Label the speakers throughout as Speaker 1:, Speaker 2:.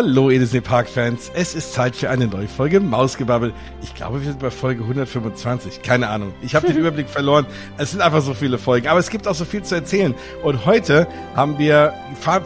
Speaker 1: Hallo, Edisee Park-Fans. Es ist Zeit für eine neue Folge Mausgebabbel. Ich glaube, wir sind bei Folge 125. Keine Ahnung. Ich habe den Überblick verloren. Es sind einfach so viele Folgen. Aber es gibt auch so viel zu erzählen. Und heute haben wir,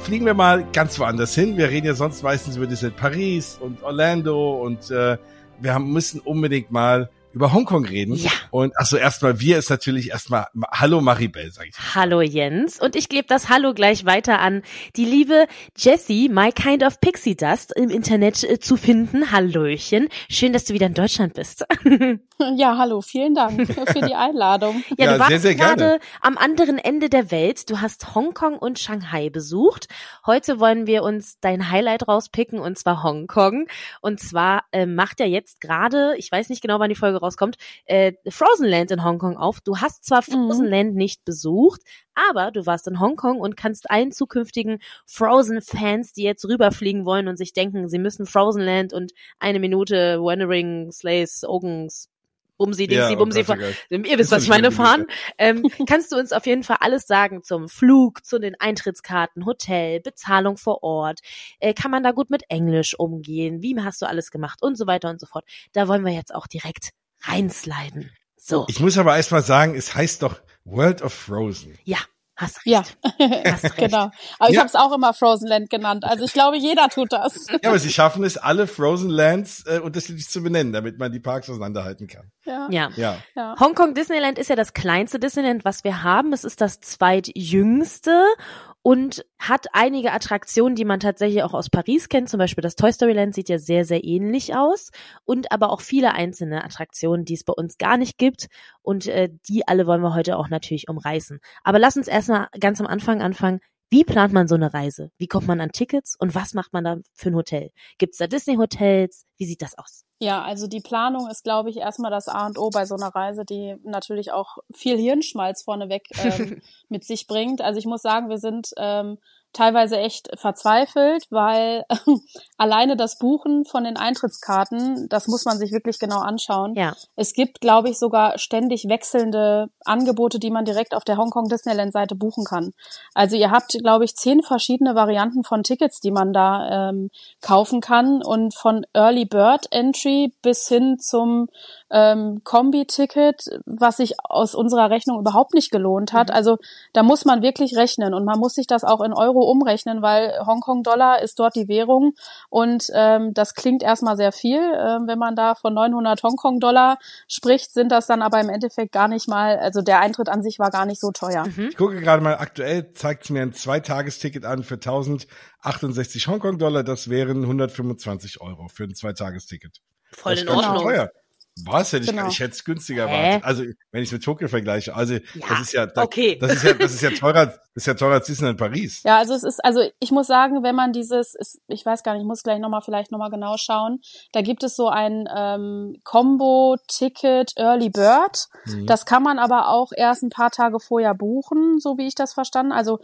Speaker 1: fliegen wir mal ganz woanders hin. Wir reden ja sonst meistens über Disney Paris und Orlando und äh, wir haben, müssen unbedingt mal über Hongkong reden.
Speaker 2: Ja.
Speaker 1: Und achso, erstmal, wir ist natürlich erstmal Hallo Maribel, sag ich.
Speaker 2: Hallo Jens. Und ich gebe das Hallo gleich weiter an die liebe Jessie, My Kind of Pixie Dust, im Internet äh, zu finden. Hallöchen. Schön, dass du wieder in Deutschland bist.
Speaker 3: ja, hallo, vielen Dank für die Einladung.
Speaker 2: Ja, ja du warst gerade am anderen Ende der Welt. Du hast Hongkong und Shanghai besucht. Heute wollen wir uns dein Highlight rauspicken und zwar Hongkong. Und zwar äh, macht er jetzt gerade, ich weiß nicht genau, wann die Folge rauskommt, äh, Frozen Land in Hongkong auf. Du hast zwar mhm. Frozen Land nicht besucht, aber du warst in Hongkong und kannst allen zukünftigen Frozen-Fans, die jetzt rüberfliegen wollen und sich denken, sie müssen Frozen Land und eine Minute Wandering, Slays, Ogens, Bumsi, Dingsi, ja, Bumsi, ihr wisst, was ich meine, fahren. Ähm, kannst du uns auf jeden Fall alles sagen zum Flug, zu den Eintrittskarten, Hotel, Bezahlung vor Ort, äh, kann man da gut mit Englisch umgehen, wie hast du alles gemacht und so weiter und so fort. Da wollen wir jetzt auch direkt reinsliden. So.
Speaker 1: Ich muss aber erst mal sagen, es heißt doch World of Frozen.
Speaker 2: Ja. Hast recht.
Speaker 3: Ja, Hast recht. genau. Aber ich ja. habe es auch immer Frozen Land genannt. Also ich glaube, jeder tut das.
Speaker 1: Ja, aber sie schaffen es, alle Frozen Lands äh, unterschiedlich zu benennen, damit man die Parks auseinanderhalten kann.
Speaker 2: Ja. ja. ja. ja. Hongkong Disneyland ist ja das kleinste Disneyland, was wir haben. Es ist das zweitjüngste und hat einige Attraktionen, die man tatsächlich auch aus Paris kennt. Zum Beispiel das Toy Story Land sieht ja sehr, sehr ähnlich aus und aber auch viele einzelne Attraktionen, die es bei uns gar nicht gibt und äh, die alle wollen wir heute auch natürlich umreißen. Aber lass uns erstmal ganz am Anfang anfangen. Wie plant man so eine Reise? Wie kommt man an Tickets und was macht man da für ein Hotel? Gibt es da Disney-Hotels? Wie sieht das aus?
Speaker 3: Ja, also die Planung ist, glaube ich, erstmal das A und O bei so einer Reise, die natürlich auch viel Hirnschmalz vorneweg ähm, mit sich bringt. Also ich muss sagen, wir sind ähm, teilweise echt verzweifelt, weil äh, alleine das Buchen von den Eintrittskarten, das muss man sich wirklich genau anschauen.
Speaker 2: Ja.
Speaker 3: Es gibt, glaube ich, sogar ständig wechselnde Angebote, die man direkt auf der Hongkong Disneyland Seite buchen kann. Also ihr habt, glaube ich, zehn verschiedene Varianten von Tickets, die man da ähm, kaufen kann und von Early Bird Entry bis hin zum ähm, Kombi-Ticket, was sich aus unserer Rechnung überhaupt nicht gelohnt hat. Mhm. Also da muss man wirklich rechnen und man muss sich das auch in Euro umrechnen, weil Hongkong-Dollar ist dort die Währung und ähm, das klingt erstmal sehr viel. Ähm, wenn man da von 900 Hongkong-Dollar spricht, sind das dann aber im Endeffekt gar nicht mal, also der Eintritt an sich war gar nicht so teuer.
Speaker 1: Mhm. Ich gucke gerade mal, aktuell zeigt mir ein Zweitagesticket an für 1068 Hongkong-Dollar. Das wären 125 Euro für ein Zweitagesticket.
Speaker 2: Voll in Ordnung. Teuer.
Speaker 1: Was? Hätte genau. ich, ich hätte es günstiger erwartet. Also, wenn ich es mit Tokio vergleiche. Also, ja, das ist ja,
Speaker 2: das, okay.
Speaker 1: das ist ja, das ist ja teurer, das ist ja teurer als Disneyland Paris.
Speaker 3: Ja, also es ist, also ich muss sagen, wenn man dieses, ich weiß gar nicht, ich muss gleich nochmal, vielleicht nochmal genau schauen. Da gibt es so ein ähm, Combo-Ticket Early Bird. Mhm. Das kann man aber auch erst ein paar Tage vorher buchen, so wie ich das verstanden. Also,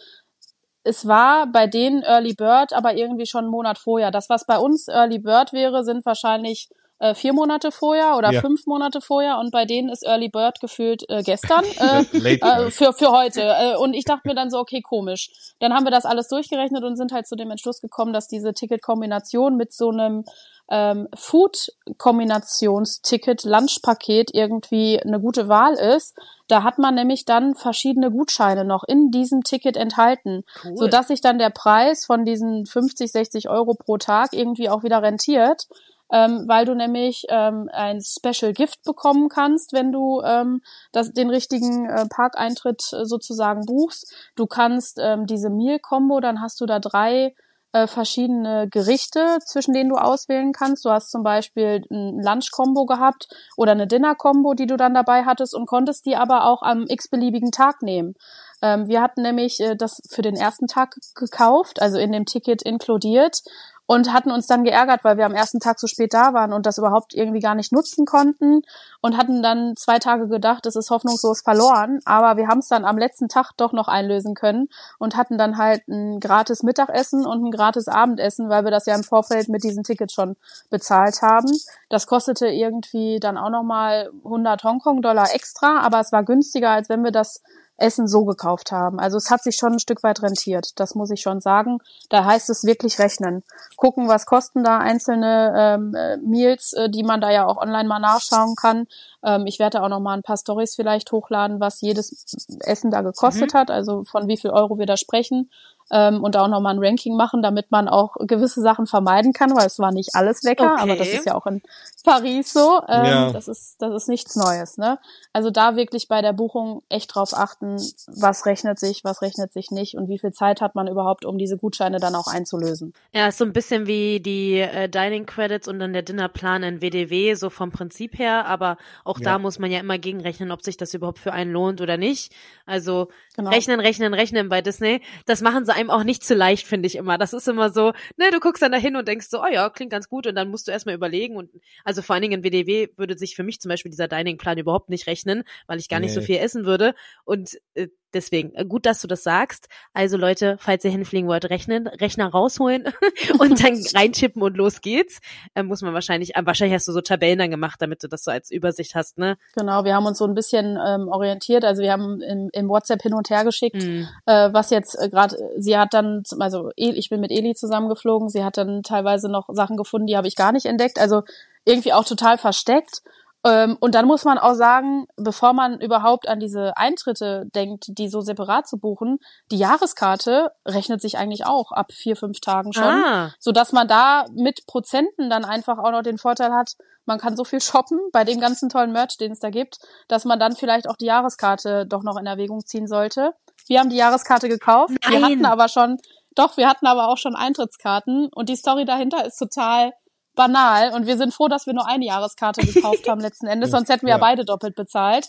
Speaker 3: es war bei denen Early Bird, aber irgendwie schon einen Monat vorher. Das, was bei uns Early Bird wäre, sind wahrscheinlich äh, vier Monate vorher oder ja. fünf Monate vorher und bei denen ist Early Bird gefühlt äh, gestern äh, äh, für, für heute. Äh, und ich dachte mir dann so, okay, komisch. Dann haben wir das alles durchgerechnet und sind halt zu dem Entschluss gekommen, dass diese Ticketkombination mit so einem ähm, Food-Kombinationsticket, Lunchpaket irgendwie eine gute Wahl ist. Da hat man nämlich dann verschiedene Gutscheine noch in diesem Ticket enthalten, cool. sodass sich dann der Preis von diesen 50, 60 Euro pro Tag irgendwie auch wieder rentiert ähm, weil du nämlich ähm, ein Special Gift bekommen kannst, wenn du ähm, das, den richtigen äh, Parkeintritt äh, sozusagen buchst. Du kannst ähm, diese Meal-Combo, dann hast du da drei äh, verschiedene Gerichte, zwischen denen du auswählen kannst. Du hast zum Beispiel ein Lunch-Combo gehabt oder eine Dinner-Combo, die du dann dabei hattest und konntest die aber auch am x-beliebigen Tag nehmen. Ähm, wir hatten nämlich äh, das für den ersten Tag gekauft, also in dem Ticket inkludiert und hatten uns dann geärgert, weil wir am ersten Tag so spät da waren und das überhaupt irgendwie gar nicht nutzen konnten und hatten dann zwei Tage gedacht, es ist hoffnungslos verloren, aber wir haben es dann am letzten Tag doch noch einlösen können und hatten dann halt ein gratis Mittagessen und ein gratis Abendessen, weil wir das ja im Vorfeld mit diesen Tickets schon bezahlt haben. Das kostete irgendwie dann auch nochmal 100 Hongkong-Dollar extra, aber es war günstiger, als wenn wir das Essen so gekauft haben. Also es hat sich schon ein Stück weit rentiert, das muss ich schon sagen. Da heißt es wirklich rechnen. Gucken, was kosten da einzelne ähm, äh, Meals, äh, die man da ja auch online mal nachschauen kann. Ähm, ich werde auch noch mal ein paar Stories vielleicht hochladen, was jedes Essen da gekostet mhm. hat, also von wie viel Euro wir da sprechen ähm, und auch nochmal ein Ranking machen, damit man auch gewisse Sachen vermeiden kann, weil es war nicht alles lecker, okay. aber das ist ja auch in Paris so. Ähm, ja. Das ist das ist nichts Neues. Ne? Also da wirklich bei der Buchung echt drauf achten, was rechnet sich, was rechnet sich nicht und wie viel Zeit hat man überhaupt, um diese Gutscheine dann auch einzulösen.
Speaker 2: Ja, ist so ein bisschen wie die äh, Dining Credits und dann der Dinnerplan in WDW, so vom Prinzip her, aber auch ja. da muss man ja immer gegenrechnen, ob sich das überhaupt für einen lohnt oder nicht. Also genau. rechnen, rechnen, rechnen bei Disney. Das machen sie einem auch nicht zu leicht, finde ich immer. Das ist immer so, ne, du guckst dann dahin und denkst so, oh ja, klingt ganz gut und dann musst du erstmal überlegen und also vor allen Dingen in WDW würde sich für mich zum Beispiel dieser Dining-Plan überhaupt nicht rechnen, weil ich gar nicht so viel essen würde und äh, Deswegen, äh, gut, dass du das sagst. Also Leute, falls ihr hinfliegen wollt, rechnen, Rechner rausholen und dann reinchippen und los geht's. Äh, muss man wahrscheinlich, äh, wahrscheinlich hast du so Tabellen dann gemacht, damit du das so als Übersicht hast, ne?
Speaker 3: Genau, wir haben uns so ein bisschen ähm, orientiert. Also wir haben im, im WhatsApp hin und her geschickt, mhm. äh, was jetzt äh, gerade, sie hat dann, also ich bin mit Eli zusammengeflogen, sie hat dann teilweise noch Sachen gefunden, die habe ich gar nicht entdeckt. Also irgendwie auch total versteckt. Ähm, und dann muss man auch sagen, bevor man überhaupt an diese Eintritte denkt, die so separat zu buchen, die Jahreskarte rechnet sich eigentlich auch ab vier, fünf Tagen schon, ah. so dass man da mit Prozenten dann einfach auch noch den Vorteil hat, man kann so viel shoppen bei dem ganzen tollen Merch, den es da gibt, dass man dann vielleicht auch die Jahreskarte doch noch in Erwägung ziehen sollte. Wir haben die Jahreskarte gekauft, Nein. wir hatten aber schon, doch, wir hatten aber auch schon Eintrittskarten und die Story dahinter ist total banal. Und wir sind froh, dass wir nur eine Jahreskarte gekauft haben letzten Endes, sonst hätten wir ja, beide doppelt bezahlt.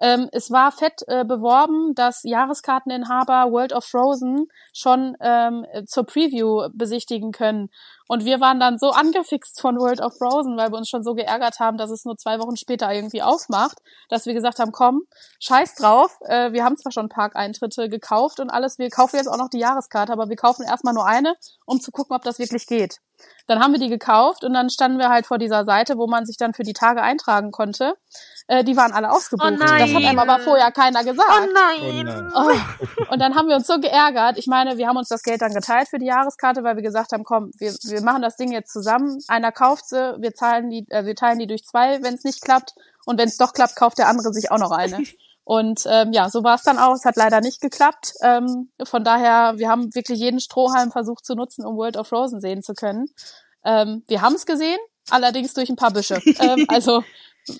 Speaker 3: Ähm, es war fett äh, beworben, dass Jahreskarteninhaber World of Frozen schon ähm, zur Preview besichtigen können. Und wir waren dann so angefixt von World of Frozen, weil wir uns schon so geärgert haben, dass es nur zwei Wochen später irgendwie aufmacht, dass wir gesagt haben, komm, scheiß drauf. Äh, wir haben zwar schon Parkeintritte gekauft und alles, wir kaufen jetzt auch noch die Jahreskarte, aber wir kaufen erstmal nur eine, um zu gucken, ob das wirklich geht. Dann haben wir die gekauft und dann standen wir halt vor dieser Seite, wo man sich dann für die Tage eintragen konnte. Äh, die waren alle ausgebucht. Oh das hat einem aber vorher keiner gesagt.
Speaker 2: Oh nein.
Speaker 3: Oh. Und dann haben wir uns so geärgert. Ich meine, wir haben uns das Geld dann geteilt für die Jahreskarte, weil wir gesagt haben, komm, wir, wir machen das Ding jetzt zusammen. Einer kauft sie, wir zahlen die, äh, wir teilen die durch zwei, wenn es nicht klappt. Und wenn es doch klappt, kauft der andere sich auch noch eine. Und ähm, ja, so war es dann auch. Es hat leider nicht geklappt. Ähm, von daher, wir haben wirklich jeden Strohhalm versucht zu nutzen, um World of Frozen sehen zu können. Ähm, wir haben es gesehen, allerdings durch ein paar Büsche. ähm, also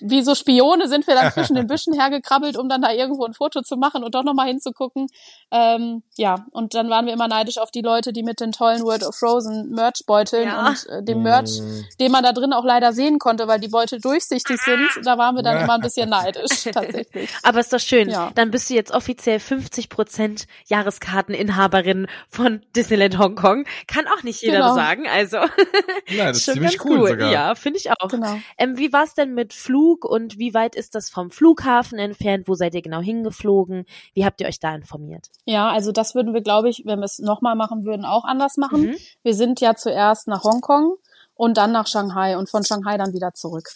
Speaker 3: wie so Spione sind wir dann zwischen den Büschen hergekrabbelt, um dann da irgendwo ein Foto zu machen und doch nochmal hinzugucken. Ähm, ja, und dann waren wir immer neidisch auf die Leute, die mit den tollen World of Frozen Merch-Beuteln ja. und äh, dem Merch, mm. den man da drin auch leider sehen konnte, weil die Beutel durchsichtig sind. Da waren wir dann immer ein bisschen neidisch, tatsächlich.
Speaker 2: Aber ist doch schön. Ja. Dann bist du jetzt offiziell 50 Prozent Jahreskarteninhaberin von Disneyland Hongkong. Kann auch nicht jeder genau. sagen. Also,
Speaker 1: ja, das ist ziemlich cool, cool. Sogar.
Speaker 2: Ja, finde ich auch. Genau. Ähm, wie war es denn mit Flug und wie weit ist das vom Flughafen entfernt? Wo seid ihr genau hingeflogen? Wie habt ihr euch da informiert?
Speaker 3: Ja, also das würden wir, glaube ich, wenn wir es nochmal machen würden, auch anders machen. Mhm. Wir sind ja zuerst nach Hongkong und dann nach Shanghai und von Shanghai dann wieder zurück.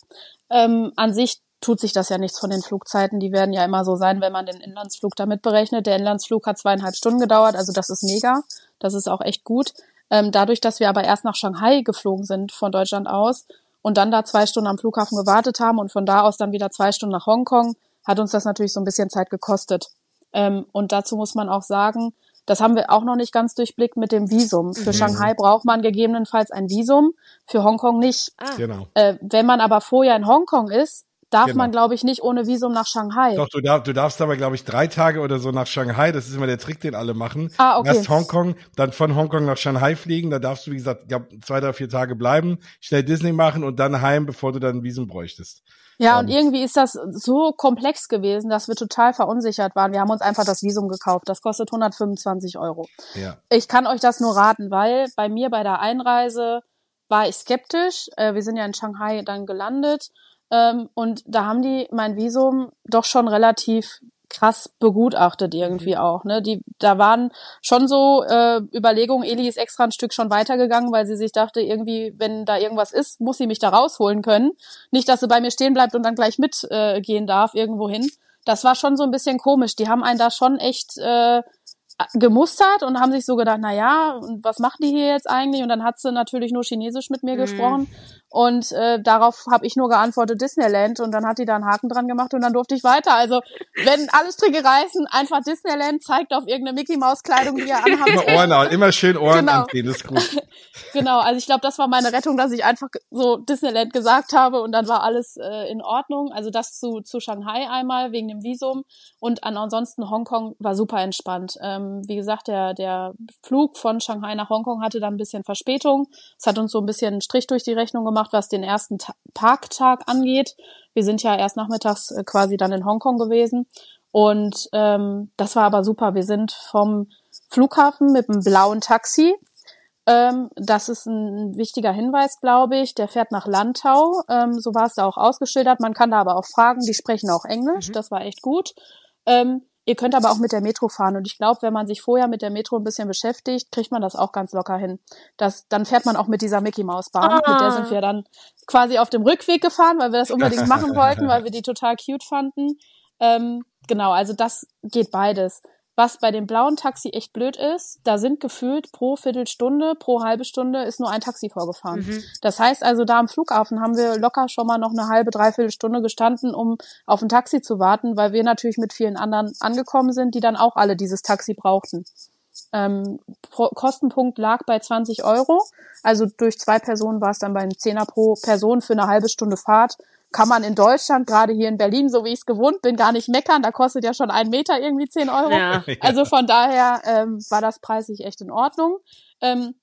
Speaker 3: Ähm, an sich tut sich das ja nichts von den Flugzeiten. Die werden ja immer so sein, wenn man den Inlandsflug damit berechnet. Der Inlandsflug hat zweieinhalb Stunden gedauert, also das ist mega. Das ist auch echt gut. Ähm, dadurch, dass wir aber erst nach Shanghai geflogen sind von Deutschland aus, und dann da zwei Stunden am Flughafen gewartet haben und von da aus dann wieder zwei Stunden nach Hongkong, hat uns das natürlich so ein bisschen Zeit gekostet. Ähm, und dazu muss man auch sagen, das haben wir auch noch nicht ganz durchblickt mit dem Visum. Für mhm. Shanghai braucht man gegebenenfalls ein Visum, für Hongkong nicht.
Speaker 1: Ah. Genau.
Speaker 3: Äh, wenn man aber vorher in Hongkong ist, darf genau. man, glaube ich, nicht ohne Visum nach Shanghai.
Speaker 1: Doch, du, darf, du darfst aber, glaube ich, drei Tage oder so nach Shanghai. Das ist immer der Trick, den alle machen.
Speaker 3: Ah, okay.
Speaker 1: Erst Hongkong, dann von Hongkong nach Shanghai fliegen. Da darfst du, wie gesagt, glaub, zwei, drei, vier Tage bleiben, schnell Disney machen und dann heim, bevor du dann ein Visum bräuchtest.
Speaker 3: Ja, und irgendwie ist das so komplex gewesen, dass wir total verunsichert waren. Wir haben uns einfach das Visum gekauft. Das kostet 125 Euro.
Speaker 1: Ja.
Speaker 3: Ich kann euch das nur raten, weil bei mir bei der Einreise war ich skeptisch. Äh, wir sind ja in Shanghai dann gelandet ähm, und da haben die mein Visum doch schon relativ krass begutachtet irgendwie mhm. auch. Ne? Die, da waren schon so äh, Überlegungen, Eli ist extra ein Stück schon weitergegangen, weil sie sich dachte, irgendwie, wenn da irgendwas ist, muss sie mich da rausholen können. Nicht, dass sie bei mir stehen bleibt und dann gleich mitgehen äh, darf irgendwo hin. das war schon so ein bisschen komisch. Die haben einen da schon echt äh, gemustert und haben sich so gedacht, na ja, was machen die hier jetzt eigentlich? Und dann hat sie natürlich nur Chinesisch mit mir mhm. gesprochen. Und äh, darauf habe ich nur geantwortet Disneyland und dann hat die da einen Haken dran gemacht und dann durfte ich weiter. Also wenn alle Stricke reißen, einfach Disneyland zeigt auf irgendeine Mickey Maus Kleidung, die ihr anhabt.
Speaker 1: Immer Ohren an, immer schön Ohren genau. anziehen, ist gut.
Speaker 3: genau, also ich glaube, das war meine Rettung, dass ich einfach so Disneyland gesagt habe und dann war alles äh, in Ordnung. Also das zu, zu Shanghai einmal wegen dem Visum und ansonsten Hongkong war super entspannt. Ähm, wie gesagt, der, der Flug von Shanghai nach Hongkong hatte dann ein bisschen Verspätung. Es hat uns so ein bisschen einen Strich durch die Rechnung gemacht gemacht, was den ersten Ta Parktag angeht. Wir sind ja erst nachmittags äh, quasi dann in Hongkong gewesen. Und ähm, das war aber super. Wir sind vom Flughafen mit einem blauen Taxi. Ähm, das ist ein wichtiger Hinweis, glaube ich. Der fährt nach Landau. Ähm, so war es da auch ausgeschildert. Man kann da aber auch fragen. Die sprechen auch Englisch. Mhm. Das war echt gut. Ähm, Ihr könnt aber auch mit der Metro fahren. Und ich glaube, wenn man sich vorher mit der Metro ein bisschen beschäftigt, kriegt man das auch ganz locker hin. Das, dann fährt man auch mit dieser Mickey Maus Bahn. Ah. Mit der sind wir dann quasi auf dem Rückweg gefahren, weil wir das unbedingt machen wollten, weil wir die total cute fanden. Ähm, genau, also das geht beides. Was bei dem blauen Taxi echt blöd ist, da sind gefühlt pro Viertelstunde, pro halbe Stunde ist nur ein Taxi vorgefahren. Mhm. Das heißt also, da am Flughafen haben wir locker schon mal noch eine halbe, dreiviertel Stunde gestanden, um auf ein Taxi zu warten, weil wir natürlich mit vielen anderen angekommen sind, die dann auch alle dieses Taxi brauchten. Ähm, Kostenpunkt lag bei 20 Euro. Also durch zwei Personen war es dann bei einem Zehner pro Person für eine halbe Stunde Fahrt kann man in Deutschland, gerade hier in Berlin, so wie ich es gewohnt bin, gar nicht meckern. Da kostet ja schon ein Meter irgendwie zehn Euro. Ja. Also von daher ähm, war das preislich echt in Ordnung. Ähm,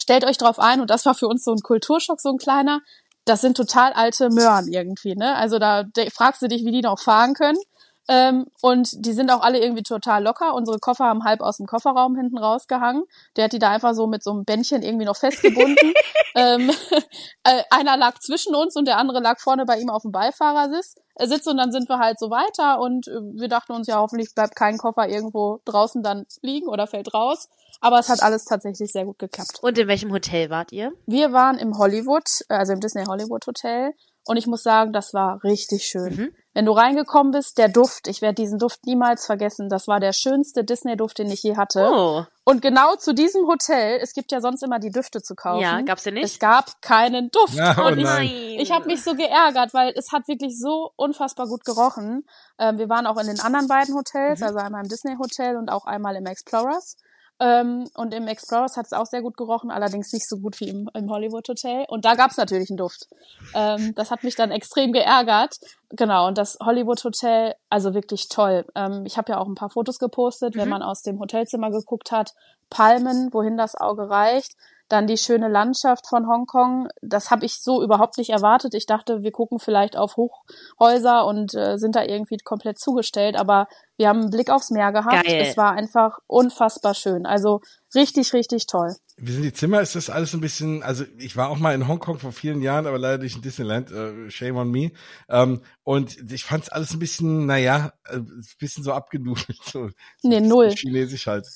Speaker 3: stellt euch drauf ein, und das war für uns so ein Kulturschock, so ein kleiner, das sind total alte Möhren irgendwie, ne? Also da fragst du dich, wie die noch fahren können. Ähm, und die sind auch alle irgendwie total locker. Unsere Koffer haben halb aus dem Kofferraum hinten rausgehangen. Der hat die da einfach so mit so einem Bändchen irgendwie noch festgebunden. ähm, äh, einer lag zwischen uns und der andere lag vorne bei ihm auf dem Beifahrersitz. Äh, Sitz und dann sind wir halt so weiter und äh, wir dachten uns ja hoffentlich bleibt kein Koffer irgendwo draußen dann liegen oder fällt raus. Aber es hat alles tatsächlich sehr gut geklappt.
Speaker 2: Und in welchem Hotel wart ihr?
Speaker 3: Wir waren im Hollywood, also im Disney Hollywood Hotel. Und ich muss sagen, das war richtig schön. Mhm. Wenn du reingekommen bist, der Duft, ich werde diesen Duft niemals vergessen. Das war der schönste Disney-Duft, den ich je hatte. Oh. Und genau zu diesem Hotel, es gibt ja sonst immer die Düfte zu kaufen. Ja,
Speaker 2: gab's den nicht?
Speaker 3: Es gab keinen Duft.
Speaker 1: Ja, oh
Speaker 3: und
Speaker 1: nein.
Speaker 3: ich, ich habe mich so geärgert, weil es hat wirklich so unfassbar gut gerochen. Ähm, wir waren auch in den anderen beiden Hotels, mhm. also einmal im Disney Hotel und auch einmal im Explorers. Ähm, und im Explorers hat es auch sehr gut gerochen, allerdings nicht so gut wie im, im Hollywood Hotel. Und da gab es natürlich einen Duft. Ähm, das hat mich dann extrem geärgert. Genau, und das Hollywood Hotel, also wirklich toll. Ähm, ich habe ja auch ein paar Fotos gepostet, mhm. wenn man aus dem Hotelzimmer geguckt hat. Palmen, wohin das Auge reicht. Dann die schöne Landschaft von Hongkong. Das habe ich so überhaupt nicht erwartet. Ich dachte, wir gucken vielleicht auf Hochhäuser und äh, sind da irgendwie komplett zugestellt. Aber wir haben einen Blick aufs Meer gehabt. Geil. Es war einfach unfassbar schön. Also richtig, richtig toll.
Speaker 1: Wie sind die Zimmer? Ist das alles ein bisschen, also ich war auch mal in Hongkong vor vielen Jahren, aber leider nicht in Disneyland, äh, shame on me. Ähm, und ich fand es alles ein bisschen, naja, äh, ein bisschen so abgenudelt. So,
Speaker 3: nee, null.
Speaker 1: Chinesisch halt.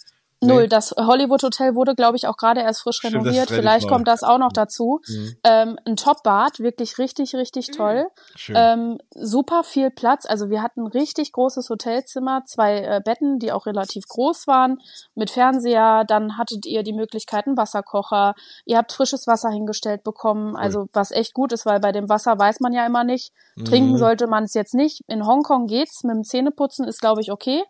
Speaker 3: Null. Das Hollywood Hotel wurde, glaube ich, auch gerade erst frisch Stimmt, renoviert. Vielleicht kommt das auch noch dazu. Mhm. Ähm, ein Top-Bad, wirklich richtig, richtig mhm. toll. Mhm. Ähm, super viel Platz. Also wir hatten richtig großes Hotelzimmer, zwei äh, Betten, die auch relativ groß waren, mit Fernseher. Dann hattet ihr die Möglichkeit, einen Wasserkocher. Ihr habt frisches Wasser hingestellt bekommen. Cool. Also was echt gut ist, weil bei dem Wasser weiß man ja immer nicht. Mhm. Trinken sollte man es jetzt nicht. In Hongkong geht's. Mit dem Zähneputzen ist, glaube ich, okay.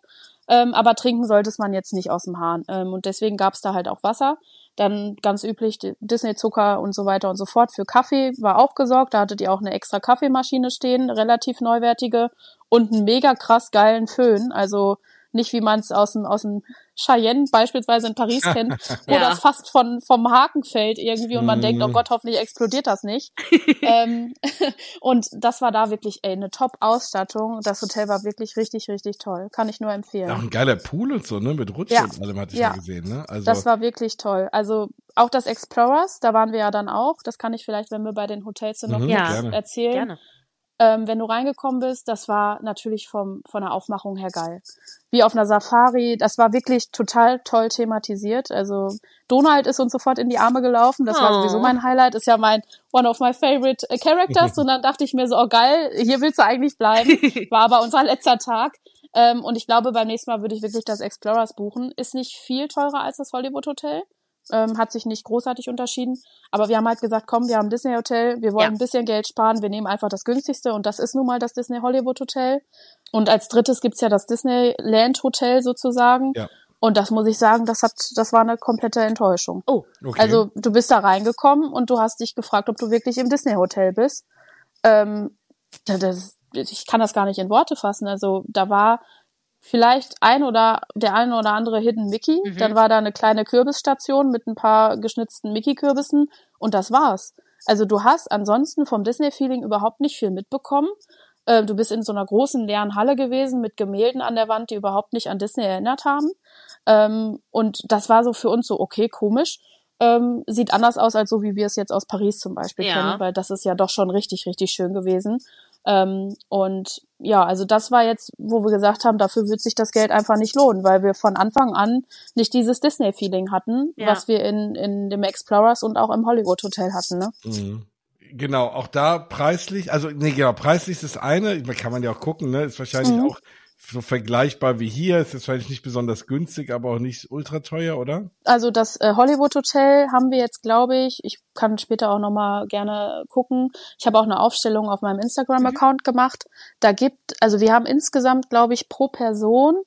Speaker 3: Ähm, aber trinken sollte es man jetzt nicht aus dem Hahn. Ähm, und deswegen gab es da halt auch Wasser. Dann ganz üblich Disney-Zucker und so weiter und so fort. Für Kaffee war auch gesorgt. Da hattet ihr auch eine extra Kaffeemaschine stehen, relativ neuwertige. Und einen mega krass geilen Föhn. Also nicht wie man es aus dem, aus dem Cheyenne beispielsweise in Paris kennt, wo ja. das fast von, vom Haken fällt irgendwie und man mm. denkt, oh Gott, hoffentlich explodiert das nicht. ähm, und das war da wirklich ey, eine Top-Ausstattung. Das Hotel war wirklich richtig, richtig toll. Kann ich nur empfehlen.
Speaker 1: Auch ein geiler Pool und so, ne? Mit Rutschen ja. und allem hatte ich ja. ja gesehen, ne?
Speaker 3: Also das war wirklich toll. Also auch das Explorers, da waren wir ja dann auch. Das kann ich vielleicht, wenn wir bei den Hotels sind, noch mhm,
Speaker 2: ja.
Speaker 3: erzählen. Gerne ähm, wenn du reingekommen bist, das war natürlich vom, von der Aufmachung her geil. Wie auf einer Safari, das war wirklich total toll thematisiert. Also Donald ist uns sofort in die Arme gelaufen, das oh. war sowieso mein Highlight, ist ja mein one of my favorite äh, characters und dann dachte ich mir so, oh geil, hier willst du eigentlich bleiben. War aber unser letzter Tag. Ähm, und ich glaube, beim nächsten Mal würde ich wirklich das Explorers buchen. Ist nicht viel teurer als das Hollywood Hotel ähm, hat sich nicht großartig unterschieden. Aber wir haben halt gesagt, komm, wir haben ein Disney Hotel, wir wollen ja. ein bisschen Geld sparen, wir nehmen einfach das günstigste und das ist nun mal das Disney Hollywood Hotel. Und als drittes gibt's ja das Disneyland Hotel sozusagen. Ja. Und das muss ich sagen, das hat, das war eine komplette Enttäuschung. Oh, okay. Also du bist da reingekommen und du hast dich gefragt, ob du wirklich im Disney Hotel bist. Ähm, das, ich kann das gar nicht in Worte fassen. Also da war vielleicht ein oder der eine oder andere Hidden Mickey. Mhm. Dann war da eine kleine Kürbisstation mit ein paar geschnitzten Mickey-Kürbissen und das war's. Also du hast ansonsten vom Disney-Feeling überhaupt nicht viel mitbekommen. Äh, du bist in so einer großen leeren Halle gewesen mit Gemälden an der Wand, die überhaupt nicht an Disney erinnert haben. Ähm, und das war so für uns so, okay, komisch. Ähm, sieht anders aus als so, wie wir es jetzt aus Paris zum Beispiel ja. kennen, weil das ist ja doch schon richtig, richtig schön gewesen. Ähm, und ja, also das war jetzt, wo wir gesagt haben, dafür wird sich das Geld einfach nicht lohnen, weil wir von Anfang an nicht dieses Disney-Feeling hatten, ja. was wir in, in dem Explorers und auch im Hollywood Hotel hatten. Ne?
Speaker 1: Mhm. Genau, auch da preislich, also nee, genau, preislich ist das eine, kann man ja auch gucken, ne, ist wahrscheinlich mhm. auch so vergleichbar wie hier. Ist jetzt wahrscheinlich nicht besonders günstig, aber auch nicht ultra teuer, oder?
Speaker 3: Also das äh, Hollywood Hotel haben wir jetzt, glaube ich. Ich kann später auch noch mal gerne gucken. Ich habe auch eine Aufstellung auf meinem Instagram-Account mhm. gemacht. Da gibt, also wir haben insgesamt, glaube ich, pro Person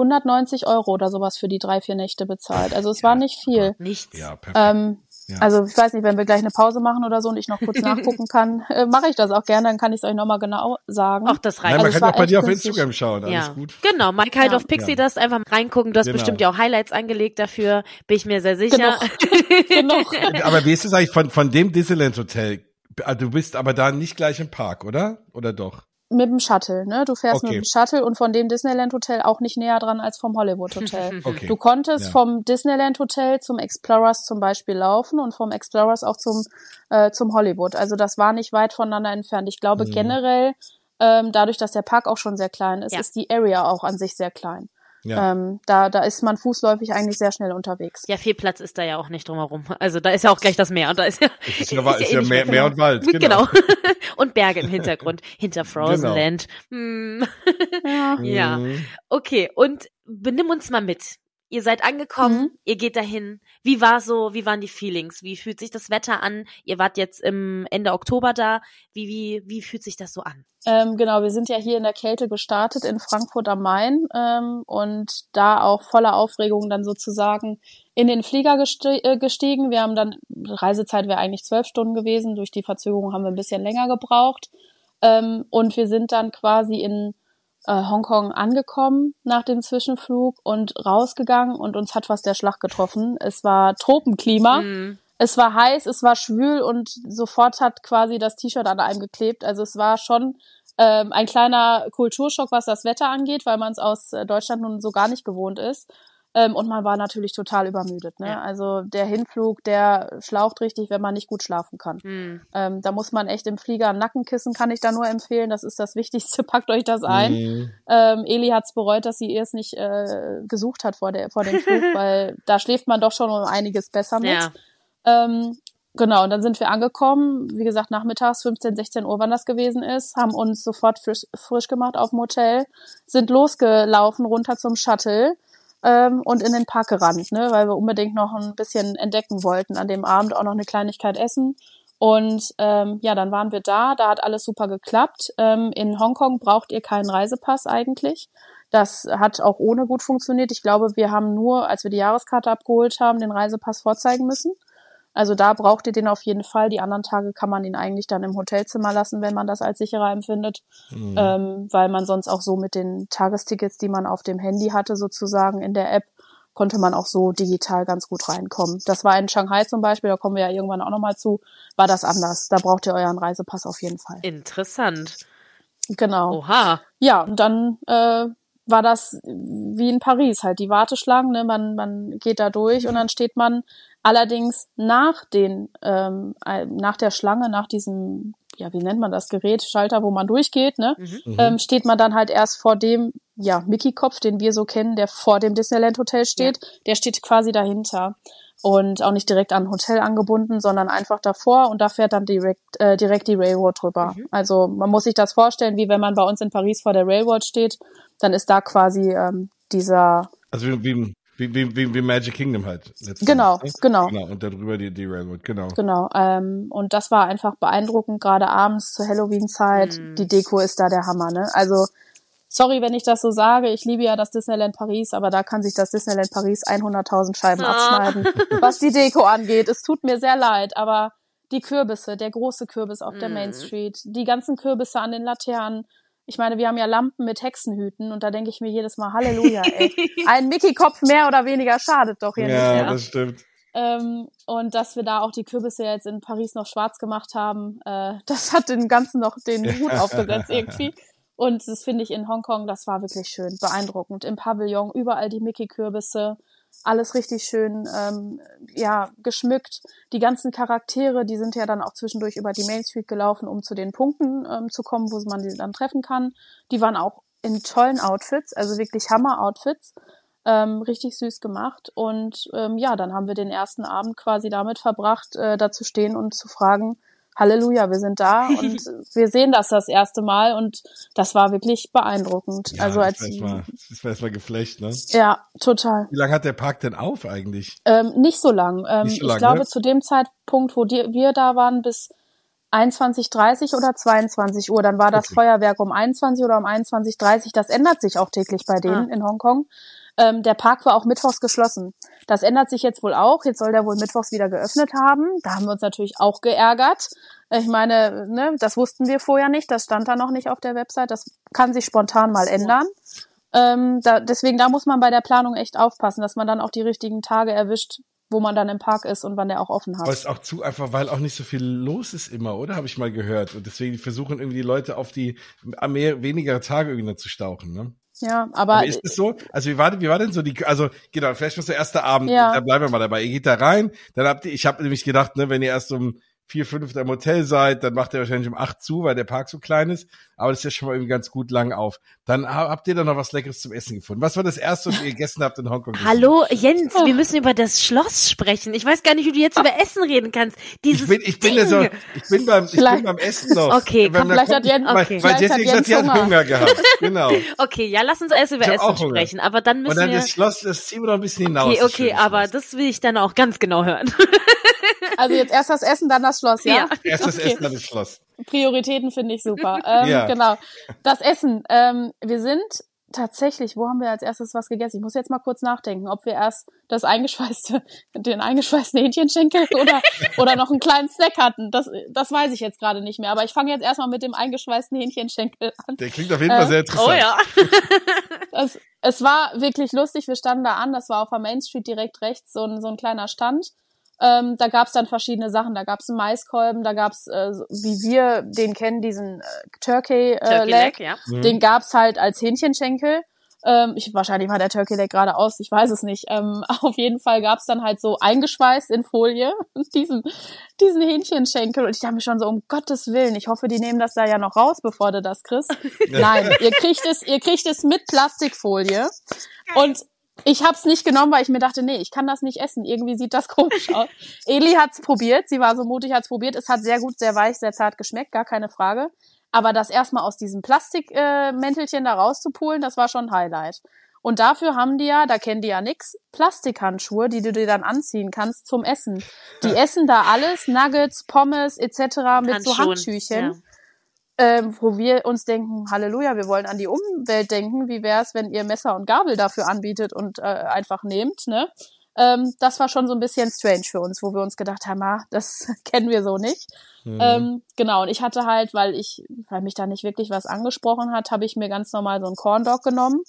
Speaker 3: 190 Euro oder sowas für die drei, vier Nächte bezahlt. Also es ja, war nicht viel.
Speaker 2: Nichts. Ja,
Speaker 3: perfekt. Ähm, ja. Also ich weiß nicht, wenn wir gleich eine Pause machen oder so und ich noch kurz nachgucken kann, äh, mache ich das auch gerne, dann kann ich es euch nochmal genau sagen.
Speaker 2: Ach, das reicht.
Speaker 1: Nein, man also kann auch bei dir auf Instagram schauen, alles
Speaker 2: ja.
Speaker 1: gut.
Speaker 2: Genau, Mike halt ja. auf Pixie das einfach reingucken, du hast genau. bestimmt ja auch Highlights angelegt dafür, bin ich mir sehr sicher.
Speaker 1: Genau. genau. aber wie ist es eigentlich von, von dem Disneyland Hotel? Ah, du bist aber da nicht gleich im Park, oder? Oder doch?
Speaker 3: Mit dem Shuttle, ne? Du fährst okay. mit dem Shuttle und von dem Disneyland Hotel auch nicht näher dran als vom Hollywood Hotel. okay. Du konntest ja. vom Disneyland Hotel zum Explorers zum Beispiel laufen und vom Explorers auch zum äh, zum Hollywood. Also das war nicht weit voneinander entfernt. Ich glaube mhm. generell, ähm, dadurch, dass der Park auch schon sehr klein ist, ja. ist die Area auch an sich sehr klein. Ja. Ähm, da, da ist man fußläufig eigentlich sehr schnell unterwegs.
Speaker 2: Ja, viel Platz ist da ja auch nicht drumherum. Also da ist ja auch gleich das Meer. Und da ist ja,
Speaker 1: ist ja, ist ja, ist ja Meer, Meer, und Wald.
Speaker 2: Genau. genau. und Berge im Hintergrund, hinter Frozen genau. Land. Hm. ja. ja. Mhm. Okay, und benimm uns mal mit. Ihr seid angekommen, mhm. ihr geht dahin. Wie war so, wie waren die Feelings? Wie fühlt sich das Wetter an? Ihr wart jetzt im Ende Oktober da. Wie, wie, wie fühlt sich das so an?
Speaker 3: Ähm, genau, wir sind ja hier in der Kälte gestartet in Frankfurt am Main ähm, und da auch voller Aufregung dann sozusagen in den Flieger geste äh, gestiegen. Wir haben dann, Reisezeit wäre eigentlich zwölf Stunden gewesen, durch die Verzögerung haben wir ein bisschen länger gebraucht. Ähm, und wir sind dann quasi in äh, Hongkong angekommen nach dem Zwischenflug und rausgegangen und uns hat was der Schlag getroffen. Es war Tropenklima. Mhm. Es war heiß, es war schwül und sofort hat quasi das T-Shirt an einem geklebt. Also es war schon ähm, ein kleiner Kulturschock, was das Wetter angeht, weil man es aus äh, Deutschland nun so gar nicht gewohnt ist. Ähm, und man war natürlich total übermüdet. Ne? Ja. Also der Hinflug, der schlaucht richtig, wenn man nicht gut schlafen kann. Mhm. Ähm, da muss man echt im Flieger ein Nackenkissen, kann ich da nur empfehlen. Das ist das Wichtigste. Packt euch das ein. Mhm. Ähm, Eli hat's bereut, dass sie erst nicht äh, gesucht hat vor, der, vor dem Flug, weil da schläft man doch schon um einiges besser mit. Ja. Ähm, Genau, und dann sind wir angekommen, wie gesagt, nachmittags 15, 16 Uhr, wann das gewesen ist, haben uns sofort frisch, frisch gemacht auf dem Hotel, sind losgelaufen runter zum Shuttle, ähm, und in den Park gerannt, ne, weil wir unbedingt noch ein bisschen entdecken wollten. An dem Abend auch noch eine Kleinigkeit essen. Und ähm, ja, dann waren wir da, da hat alles super geklappt. Ähm, in Hongkong braucht ihr keinen Reisepass eigentlich. Das hat auch ohne gut funktioniert. Ich glaube, wir haben nur, als wir die Jahreskarte abgeholt haben, den Reisepass vorzeigen müssen. Also da braucht ihr den auf jeden Fall. Die anderen Tage kann man ihn eigentlich dann im Hotelzimmer lassen, wenn man das als sicherer empfindet, mhm. ähm, weil man sonst auch so mit den Tagestickets, die man auf dem Handy hatte, sozusagen in der App, konnte man auch so digital ganz gut reinkommen. Das war in Shanghai zum Beispiel, da kommen wir ja irgendwann auch nochmal zu, war das anders. Da braucht ihr euren Reisepass auf jeden Fall.
Speaker 2: Interessant.
Speaker 3: Genau.
Speaker 2: Oha.
Speaker 3: Ja, und dann äh, war das wie in Paris halt die Warteschlangen, ne? man, man geht da durch und dann steht man allerdings nach den, ähm, äh, nach der Schlange, nach diesem, ja, wie nennt man das Gerät, Schalter, wo man durchgeht, ne, mhm. ähm, steht man dann halt erst vor dem, ja, Mickey-Kopf, den wir so kennen, der vor dem Disneyland Hotel steht, ja. der steht quasi dahinter und auch nicht direkt an ein Hotel angebunden, sondern einfach davor und da fährt dann direkt, äh, direkt die Railroad drüber. Mhm. Also man muss sich das vorstellen, wie wenn man bei uns in Paris vor der Railroad steht, dann ist da quasi ähm, dieser
Speaker 1: also wie, wie, wie, wie, wie, wie Magic Kingdom halt.
Speaker 3: Genau, ne? genau.
Speaker 1: Genau, und darüber die, die Railroad, genau.
Speaker 3: Genau, ähm, und das war einfach beeindruckend, gerade abends zur Halloween-Zeit. Mm. Die Deko ist da der Hammer, ne? Also, sorry, wenn ich das so sage, ich liebe ja das Disneyland Paris, aber da kann sich das Disneyland Paris 100.000 Scheiben oh. abschneiden, was die Deko angeht. Es tut mir sehr leid, aber die Kürbisse, der große Kürbis auf mm. der Main Street, die ganzen Kürbisse an den Laternen, ich meine, wir haben ja Lampen mit Hexenhüten und da denke ich mir jedes Mal, Halleluja, ey. Ein Mickey-Kopf mehr oder weniger schadet doch hier
Speaker 1: ja,
Speaker 3: nicht mehr.
Speaker 1: Ja, das stimmt.
Speaker 3: Ähm, und dass wir da auch die Kürbisse jetzt in Paris noch schwarz gemacht haben, äh, das hat den Ganzen noch den Hut aufgesetzt irgendwie. Und das finde ich in Hongkong, das war wirklich schön, beeindruckend. Im Pavillon überall die Mickey-Kürbisse alles richtig schön ähm, ja geschmückt. Die ganzen Charaktere, die sind ja dann auch zwischendurch über die Main Street gelaufen, um zu den Punkten ähm, zu kommen, wo man die dann treffen kann. Die waren auch in tollen Outfits, also wirklich Hammer-Outfits. Ähm, richtig süß gemacht. Und ähm, ja, dann haben wir den ersten Abend quasi damit verbracht, äh, da zu stehen und zu fragen, Halleluja, wir sind da und wir sehen das das erste Mal und das war wirklich beeindruckend. Ja, also als
Speaker 1: das war erstmal geflecht, ne?
Speaker 3: Ja, total.
Speaker 1: Wie lange hat der Park denn auf eigentlich?
Speaker 3: Ähm, nicht so lang. Ähm, nicht so lang ich glaube, ne? zu dem Zeitpunkt, wo die, wir da waren, bis 21.30 oder 22 Uhr. Dann war das okay. Feuerwerk um 21 oder um 21.30 Das ändert sich auch täglich bei denen ah. in Hongkong. Ähm, der Park war auch mittwochs geschlossen. Das ändert sich jetzt wohl auch. Jetzt soll der wohl mittwochs wieder geöffnet haben. Da haben wir uns natürlich auch geärgert. Ich meine, ne, das wussten wir vorher nicht. Das stand da noch nicht auf der Website. Das kann sich spontan mal ändern. Ähm, da, deswegen, da muss man bei der Planung echt aufpassen, dass man dann auch die richtigen Tage erwischt, wo man dann im Park ist und wann der auch offen hat.
Speaker 1: Aber ist auch zu einfach, weil auch nicht so viel los ist immer, oder? Habe ich mal gehört. Und deswegen versuchen irgendwie die Leute auf die mehr, weniger Tage irgendwie zu stauchen, ne?
Speaker 3: Ja, aber, aber
Speaker 1: ist es so? Also wie war, wie war denn so die, also genau, vielleicht was der erste Abend, ja. da bleiben wir mal dabei. Ihr geht da rein, dann habt ihr, ich habe nämlich gedacht, ne, wenn ihr erst um vier, fünf im Hotel seid, dann macht er wahrscheinlich um acht zu, weil der Park so klein ist. Aber das ist ja schon mal irgendwie ganz gut lang auf. Dann habt ihr da noch was Leckeres zum Essen gefunden. Was war das erste, was ihr gegessen habt in Hongkong?
Speaker 2: Hallo, Jens, wir müssen über das Schloss sprechen. Ich weiß gar nicht, wie du jetzt über Essen reden kannst. Dieses
Speaker 1: ich bin, ich bin, so, ich bin beim, ich bin beim Essen noch.
Speaker 2: Okay, komm,
Speaker 3: vielleicht hat Jens, okay.
Speaker 1: weil, weil Jesse gesagt, sie hat Hunger gehabt. Genau.
Speaker 2: Okay, ja, lass uns erst über Essen sprechen. Aber dann müssen wir.
Speaker 1: Und dann das Schloss, das ziehen wir noch ein bisschen hinaus.
Speaker 2: Okay, okay, aber das will ich dann auch ganz genau hören.
Speaker 3: Also jetzt erst das Essen, dann das Schloss, ja? ja.
Speaker 1: Erst das okay. Essen, dann das Schloss.
Speaker 3: Prioritäten finde ich super. Ähm, ja. Genau. Das Essen. Ähm, wir sind tatsächlich, wo haben wir als erstes was gegessen? Ich muss jetzt mal kurz nachdenken, ob wir erst das eingeschweißte, den eingeschweißten Hähnchenschenkel oder, oder noch einen kleinen Snack hatten. Das, das weiß ich jetzt gerade nicht mehr. Aber ich fange jetzt erstmal mit dem eingeschweißten Hähnchenschenkel an.
Speaker 1: Der klingt auf jeden Fall äh, sehr interessant.
Speaker 2: Oh ja.
Speaker 3: das, es war wirklich lustig. Wir standen da an. Das war auf der Main Street direkt rechts so ein, so ein kleiner Stand. Ähm, da gab's dann verschiedene Sachen. Da gab's einen Maiskolben, da gab's, äh, wie wir den kennen, diesen äh, Turkey, äh, Turkey Leg. Leg ja. Mhm. Den gab's halt als Hähnchenschenkel. Ähm, ich, wahrscheinlich war der Turkey Leg gerade aus, ich weiß es nicht. Ähm, auf jeden Fall gab's dann halt so eingeschweißt in Folie diesen, diesen Hähnchenschenkel. Und ich dachte mir schon so, um Gottes Willen, ich hoffe, die nehmen das da ja noch raus, bevor du das kriegst. Nein, ihr kriegt es, ihr kriegt es mit Plastikfolie. Und ich habe es nicht genommen, weil ich mir dachte, nee, ich kann das nicht essen. Irgendwie sieht das komisch aus. Eli hat's probiert, sie war so mutig, hat's probiert. Es hat sehr gut, sehr weich, sehr zart geschmeckt, gar keine Frage. Aber das erstmal aus diesem Plastikmäntelchen äh, da rauszupulen, das war schon ein Highlight. Und dafür haben die ja, da kennen die ja nix, Plastikhandschuhe, die du dir dann anziehen kannst zum Essen. Die essen da alles, Nuggets, Pommes etc. mit so Handschüchen. Ja ähm, wo wir uns denken, Halleluja, wir wollen an die Umwelt denken. Wie wäre es, wenn ihr Messer und Gabel dafür anbietet und äh, einfach nehmt, ne? Ähm, das war schon so ein bisschen strange für uns, wo wir uns gedacht haben, ah, das kennen wir so nicht. Mhm. Ähm, genau, und ich hatte halt, weil ich, weil mich da nicht wirklich was angesprochen hat, habe ich mir ganz normal so einen Corn Dog genommen,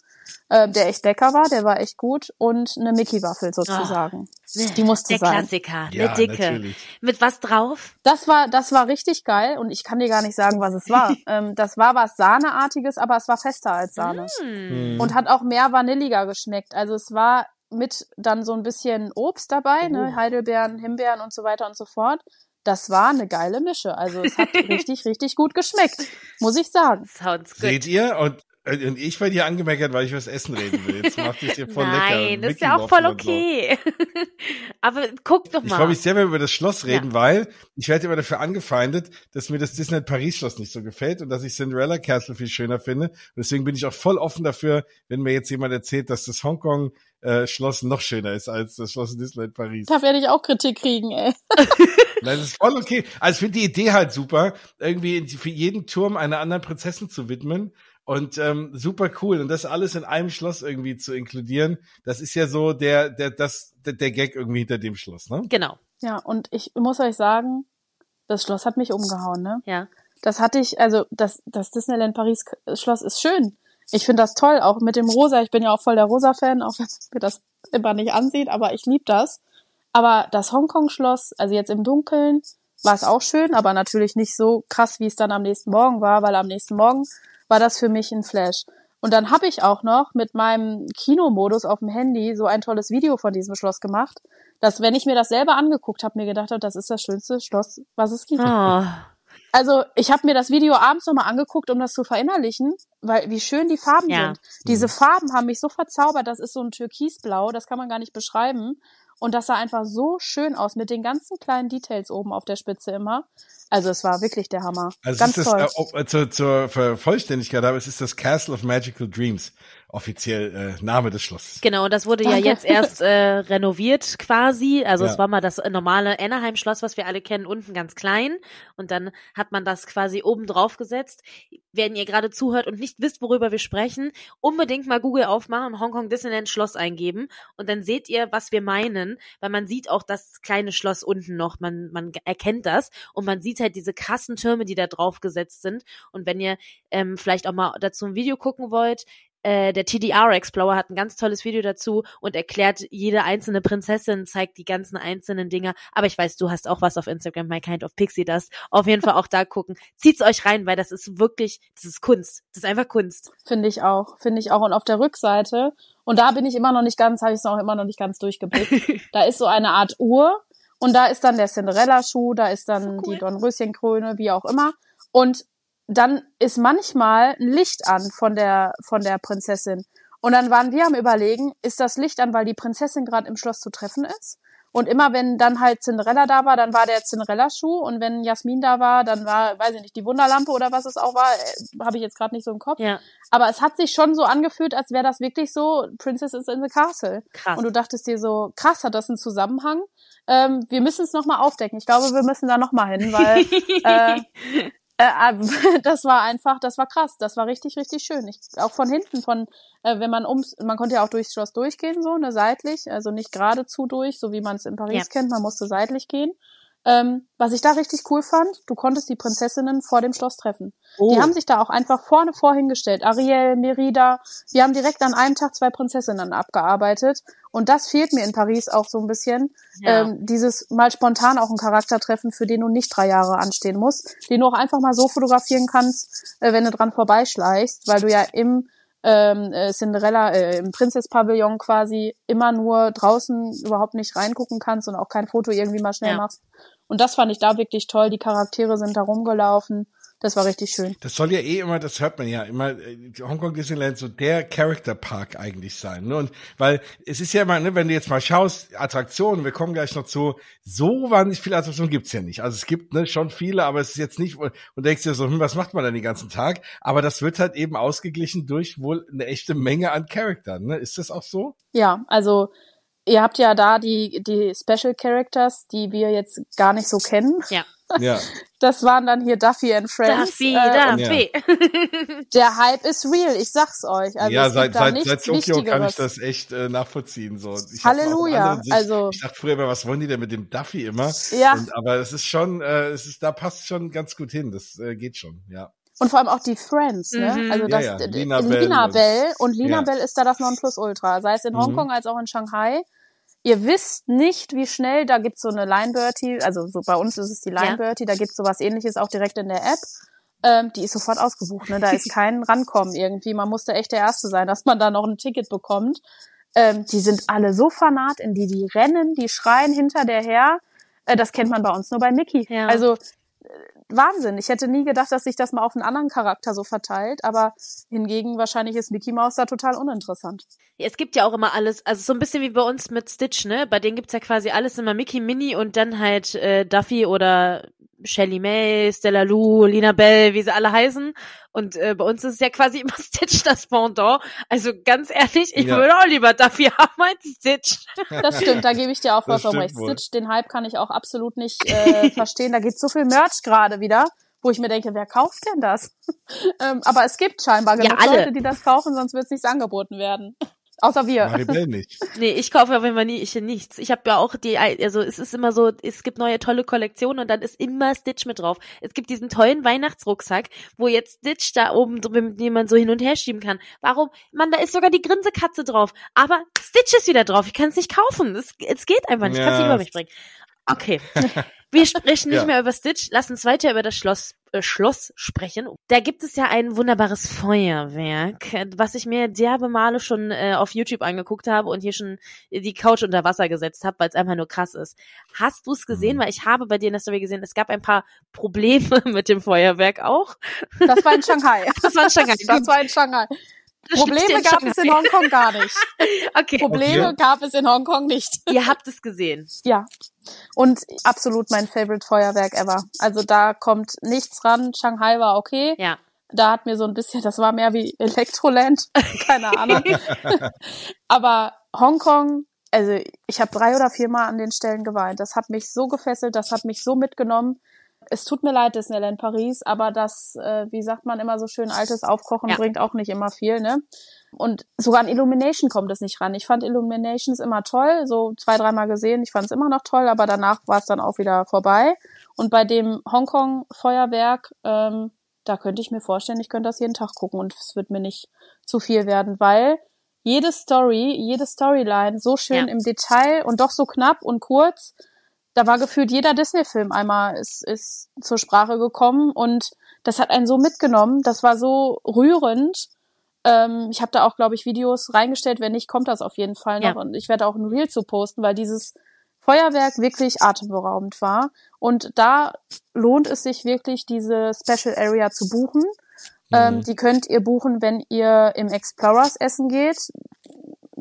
Speaker 3: äh, der echt lecker war, der war echt gut und eine Mickey Waffel sozusagen. Oh, die musste
Speaker 2: der
Speaker 3: sein.
Speaker 2: Klassiker, ja, eine dicke. Natürlich. Mit was drauf?
Speaker 3: Das war, das war richtig geil und ich kann dir gar nicht sagen, was es war. ähm, das war was Sahneartiges, aber es war fester als Sahne mm. und hat auch mehr vanilliger geschmeckt. Also es war mit dann so ein bisschen Obst dabei, ne? oh. ne, Heidelbeeren, Himbeeren und so weiter und so fort das war eine geile Mische. Also es hat richtig, richtig gut geschmeckt, muss ich sagen.
Speaker 1: Sounds good. Seht ihr? Und, und ich werde hier angemeckert, weil ich was essen reden will. Jetzt macht es dir voll
Speaker 2: Nein,
Speaker 1: lecker.
Speaker 2: Nein, ist ja auch voll okay. So. Aber guck doch mal.
Speaker 1: Ich freue mich sehr, wenn wir über das Schloss reden, ja. weil ich werde immer dafür angefeindet, dass mir das Disneyland Paris Schloss nicht so gefällt und dass ich Cinderella Castle viel schöner finde. Und deswegen bin ich auch voll offen dafür, wenn mir jetzt jemand erzählt, dass das Hongkong äh, Schloss noch schöner ist als das Schloss in Disneyland Paris.
Speaker 3: Da werde ich auch Kritik kriegen, ey.
Speaker 1: Nein, das ist voll okay. Also ich finde die Idee halt super, irgendwie für jeden Turm einer anderen Prinzessin zu widmen. Und ähm, super cool. Und das alles in einem Schloss irgendwie zu inkludieren, das ist ja so der, der, das, der, der Gag irgendwie hinter dem Schloss, ne?
Speaker 2: Genau.
Speaker 3: Ja, und ich muss euch sagen, das Schloss hat mich umgehauen, ne?
Speaker 2: Ja.
Speaker 3: Das hatte ich, also das, das Disneyland Paris Schloss ist schön ich finde das toll, auch mit dem Rosa. Ich bin ja auch voll der Rosa-Fan, auch wenn mir das immer nicht ansieht, aber ich liebe das. Aber das Hongkong-Schloss, also jetzt im Dunkeln, war es auch schön, aber natürlich nicht so krass, wie es dann am nächsten Morgen war, weil am nächsten Morgen war das für mich ein Flash. Und dann habe ich auch noch mit meinem Kinomodus auf dem Handy so ein tolles Video von diesem Schloss gemacht, dass wenn ich mir das selber angeguckt habe, mir gedacht habe, das ist das schönste Schloss, was es gibt. Oh. Also ich habe mir das Video abends nochmal angeguckt, um das zu verinnerlichen, weil wie schön die Farben ja. sind. Diese Farben haben mich so verzaubert, das ist so ein Türkisblau, das kann man gar nicht beschreiben. Und das sah einfach so schön aus mit den ganzen kleinen Details oben auf der Spitze immer. Also es war wirklich der Hammer. Also Ganz
Speaker 1: ist
Speaker 3: toll.
Speaker 1: Das, äh, zur, zur Vollständigkeit, aber es ist das Castle of Magical Dreams offiziell äh, Name des Schlosses.
Speaker 2: Genau, das wurde Danke. ja jetzt erst äh, renoviert quasi. Also ja. es war mal das normale Anaheim-Schloss, was wir alle kennen, unten ganz klein. Und dann hat man das quasi oben drauf gesetzt. Wenn ihr gerade zuhört und nicht wisst, worüber wir sprechen, unbedingt mal Google aufmachen und Hongkong Disneyland Schloss eingeben. Und dann seht ihr, was wir meinen, weil man sieht auch das kleine Schloss unten noch. Man, man erkennt das und man sieht halt diese krassen Türme, die da drauf gesetzt sind. Und wenn ihr ähm, vielleicht auch mal dazu ein Video gucken wollt, äh, der TDR Explorer hat ein ganz tolles Video dazu und erklärt jede einzelne Prinzessin, zeigt die ganzen einzelnen Dinger. Aber ich weiß, du hast auch was auf Instagram, My Kind of Pixie, das auf jeden Fall auch da gucken. Zieht's euch rein, weil das ist wirklich, das ist Kunst. Das ist einfach Kunst.
Speaker 3: Finde ich auch, finde ich auch. Und auf der Rückseite, und da bin ich immer noch nicht ganz, habe ich es auch immer noch nicht ganz durchgeblickt. da ist so eine Art Uhr und da ist dann der Cinderella-Schuh, da ist dann cool. die Dornröschenkrone, wie auch immer. Und dann ist manchmal ein Licht an von der, von der Prinzessin. Und dann waren wir am überlegen, ist das Licht an, weil die Prinzessin gerade im Schloss zu treffen ist? Und immer wenn dann halt Cinderella da war, dann war der Cinderella-Schuh. Und wenn Jasmin da war, dann war, weiß ich nicht, die Wunderlampe oder was es auch war, äh, habe ich jetzt gerade nicht so im Kopf.
Speaker 2: Ja.
Speaker 3: Aber es hat sich schon so angefühlt, als wäre das wirklich so Princess is in the Castle.
Speaker 2: Krass.
Speaker 3: Und du dachtest dir so, krass, hat das einen Zusammenhang? Ähm, wir müssen es nochmal aufdecken. Ich glaube, wir müssen da nochmal hin, weil äh, äh, das war einfach, das war krass, das war richtig, richtig schön. Ich, auch von hinten, von äh, wenn man ums, man konnte ja auch durchs Schloss durchgehen, so, ne, seitlich, also nicht geradezu durch, so wie man es in Paris ja. kennt, man musste seitlich gehen. Ähm, was ich da richtig cool fand, du konntest die Prinzessinnen vor dem Schloss treffen. Oh. Die haben sich da auch einfach vorne vorhingestellt. Ariel, Merida, die haben direkt an einem Tag zwei Prinzessinnen abgearbeitet. Und das fehlt mir in Paris auch so ein bisschen. Ja. Ähm, dieses mal spontan auch einen Charakter treffen, für den du nicht drei Jahre anstehen musst, den du auch einfach mal so fotografieren kannst, äh, wenn du dran vorbeischleichst, weil du ja im ähm, äh, Cinderella äh, im Prinzesspavillon quasi immer nur draußen überhaupt nicht reingucken kannst und auch kein Foto irgendwie mal schnell ja. machst. Und das fand ich da wirklich toll. Die Charaktere sind da rumgelaufen. Das war richtig schön.
Speaker 1: Das soll ja eh immer, das hört man ja immer, äh, Hongkong Disneyland so der Character Park eigentlich sein. Ne? Und weil es ist ja immer, ne, wenn du jetzt mal schaust, Attraktionen, wir kommen gleich noch zu, so wahnsinnig viele Attraktionen gibt's ja nicht. Also es gibt ne, schon viele, aber es ist jetzt nicht, und denkst dir so, hm, was macht man denn den ganzen Tag? Aber das wird halt eben ausgeglichen durch wohl eine echte Menge an Charaktern. Ne? Ist das auch so?
Speaker 3: Ja, also ihr habt ja da die, die Special Characters, die wir jetzt gar nicht so kennen.
Speaker 2: Ja
Speaker 1: Ja.
Speaker 3: Das waren dann hier Duffy and Friends.
Speaker 2: Duffy,
Speaker 3: äh,
Speaker 2: Duffy.
Speaker 3: Der Hype ist real, ich sag's euch. Also
Speaker 1: ja, seit, seit, seit Tokio kann ich das echt äh, nachvollziehen. So. Ich
Speaker 3: Halleluja. Also
Speaker 1: Ich dachte früher immer, was wollen die denn mit dem Duffy immer?
Speaker 3: ja.
Speaker 1: Und, aber es ist schon, äh, es ist, da passt schon ganz gut hin. Das äh, geht schon, ja.
Speaker 3: Und vor allem auch die Friends, ne?
Speaker 2: Mhm.
Speaker 3: Also
Speaker 1: Ja,
Speaker 3: das
Speaker 1: ja.
Speaker 3: d-
Speaker 1: Lina
Speaker 3: Lina,
Speaker 1: Bell
Speaker 3: Bell,
Speaker 1: und-
Speaker 3: Lina
Speaker 1: Ja.
Speaker 3: Bell ist da das Nonplusultra, sei es in
Speaker 1: Mhm.
Speaker 3: Hongkong als auch in Shanghai. Ihr wisst nicht, wie schnell, da gibt's so eine Line Bertie, also so bei uns ist es die Line
Speaker 2: Ja.
Speaker 3: Bertie, da gibt's sowas ähnliches auch direkt in der App. Ähm, die ist sofort ausgebucht, ne? Da ist kein Rankommen irgendwie. Man musste echt der Erste sein, dass man da noch ein Ticket bekommt. Ähm, die sind alle so fanat in die, die rennen, die schreien hinter der her. Äh, das kennt man bei uns nur bei Mickey.
Speaker 2: Ja.
Speaker 3: Also Wahnsinn. Ich hätte nie gedacht, dass sich das mal auf einen anderen Charakter so verteilt, aber hingegen wahrscheinlich ist Mickey Mouse da total uninteressant.
Speaker 2: Es gibt ja auch immer alles, also so ein bisschen wie bei uns mit Stitch, ne? Bei denen gibt's ja quasi alles immer Mickey, Minnie und dann halt äh, Duffy oder Shelly May, Stella Lou, Lina Bell, wie sie alle heißen. Und äh, bei uns ist es ja quasi immer Stitch das Pendant. Also ganz ehrlich, ich
Speaker 1: Ja.
Speaker 2: würde auch lieber Duffy haben als Stitch.
Speaker 3: Das stimmt, da gebe ich dir auch vollkommen
Speaker 1: stimmt
Speaker 3: recht.
Speaker 1: wohl.
Speaker 3: Stitch, den Hype kann ich auch absolut nicht äh, verstehen. Da geht so viel Merch gerade wieder, wo ich mir denke, wer kauft denn das? ähm, aber es gibt scheinbar
Speaker 2: Ja,
Speaker 3: genug
Speaker 2: alle.
Speaker 3: Leute, die das kaufen, sonst wird es nichts angeboten werden. Außer wir.
Speaker 1: Maribel nicht.
Speaker 2: Nee, ich kaufe auf jeden Fall nie, ich nichts. Ich habe ja auch die, also es ist immer so, es gibt neue tolle Kollektionen und dann ist immer Stitch mit drauf. Es gibt diesen tollen Weihnachtsrucksack, wo jetzt Stitch da oben, mit dem man so hin und her schieben kann. Warum? Mann, da ist sogar die Grinsekatze drauf. Aber Stitch ist wieder drauf. Ich kann es nicht kaufen. Es, es geht einfach nicht. Ich kann es
Speaker 1: Ja.
Speaker 2: nicht über mich bringen. Okay. Wir sprechen nicht
Speaker 1: Ja.
Speaker 2: mehr über Stitch. Lass uns weiter über das Schloss, Schloss sprechen. Da gibt es ja ein wunderbares Feuerwerk, äh, was ich mir derbe Male schon äh, auf YouTube angeguckt habe und hier schon die Couch unter Wasser gesetzt habe, weil es einfach nur krass ist. Hast du es gesehen?
Speaker 1: Mhm.
Speaker 2: Weil ich habe bei dir in der Story gesehen, es gab ein paar Probleme mit dem Feuerwerk auch.
Speaker 3: Das war in Shanghai.
Speaker 2: Das war in Shanghai.
Speaker 3: Das war in Shanghai.
Speaker 2: Das
Speaker 3: Probleme gab es in. Hongkong gar nicht.
Speaker 2: Okay.
Speaker 3: Probleme
Speaker 1: Okay.
Speaker 3: gab es in Hongkong nicht.
Speaker 2: Ihr habt es gesehen.
Speaker 3: Ja. Und absolut mein Favorite Feuerwerk ever. Also da kommt nichts ran. Shanghai war okay.
Speaker 2: Ja.
Speaker 3: Da hat mir so ein bisschen, das war mehr wie Elektroland. Keine Ahnung. Aber Hongkong, also ich habe drei oder viermal an den Stellen geweint. Das hat mich so gefesselt, das hat mich so mitgenommen. Es tut mir leid, Disneyland Paris, aber das, äh, wie sagt man immer so schön, altes Aufkochen
Speaker 2: Ja.
Speaker 3: bringt auch nicht immer viel, ne? Und sogar an Illumination kommt es nicht ran. Ich fand Illuminations immer toll, so zwei, dreimal gesehen. Ich fand es immer noch toll, aber danach war es dann auch wieder vorbei. Und bei dem Hongkong-Feuerwerk, ähm, da könnte ich mir vorstellen, ich könnte das jeden Tag gucken und es wird mir nicht zu viel werden, weil jede Story, jede Storyline so schön
Speaker 2: Ja.
Speaker 3: im Detail und doch so knapp und kurz. Da war gefühlt jeder Disney-Film einmal ist, ist zur Sprache gekommen und das hat einen so mitgenommen. Das war so rührend. Ähm, ich habe da auch, glaube ich, Videos reingestellt. Wenn nicht, kommt das auf jeden Fall noch.
Speaker 2: Ja.
Speaker 3: Und ich werde auch ein Reel zu posten, weil dieses Feuerwerk wirklich atemberaubend war. Und da lohnt es sich wirklich, diese Special Area zu buchen. Ähm,
Speaker 1: Mhm.
Speaker 3: die könnt ihr buchen, wenn ihr im Explorers essen geht.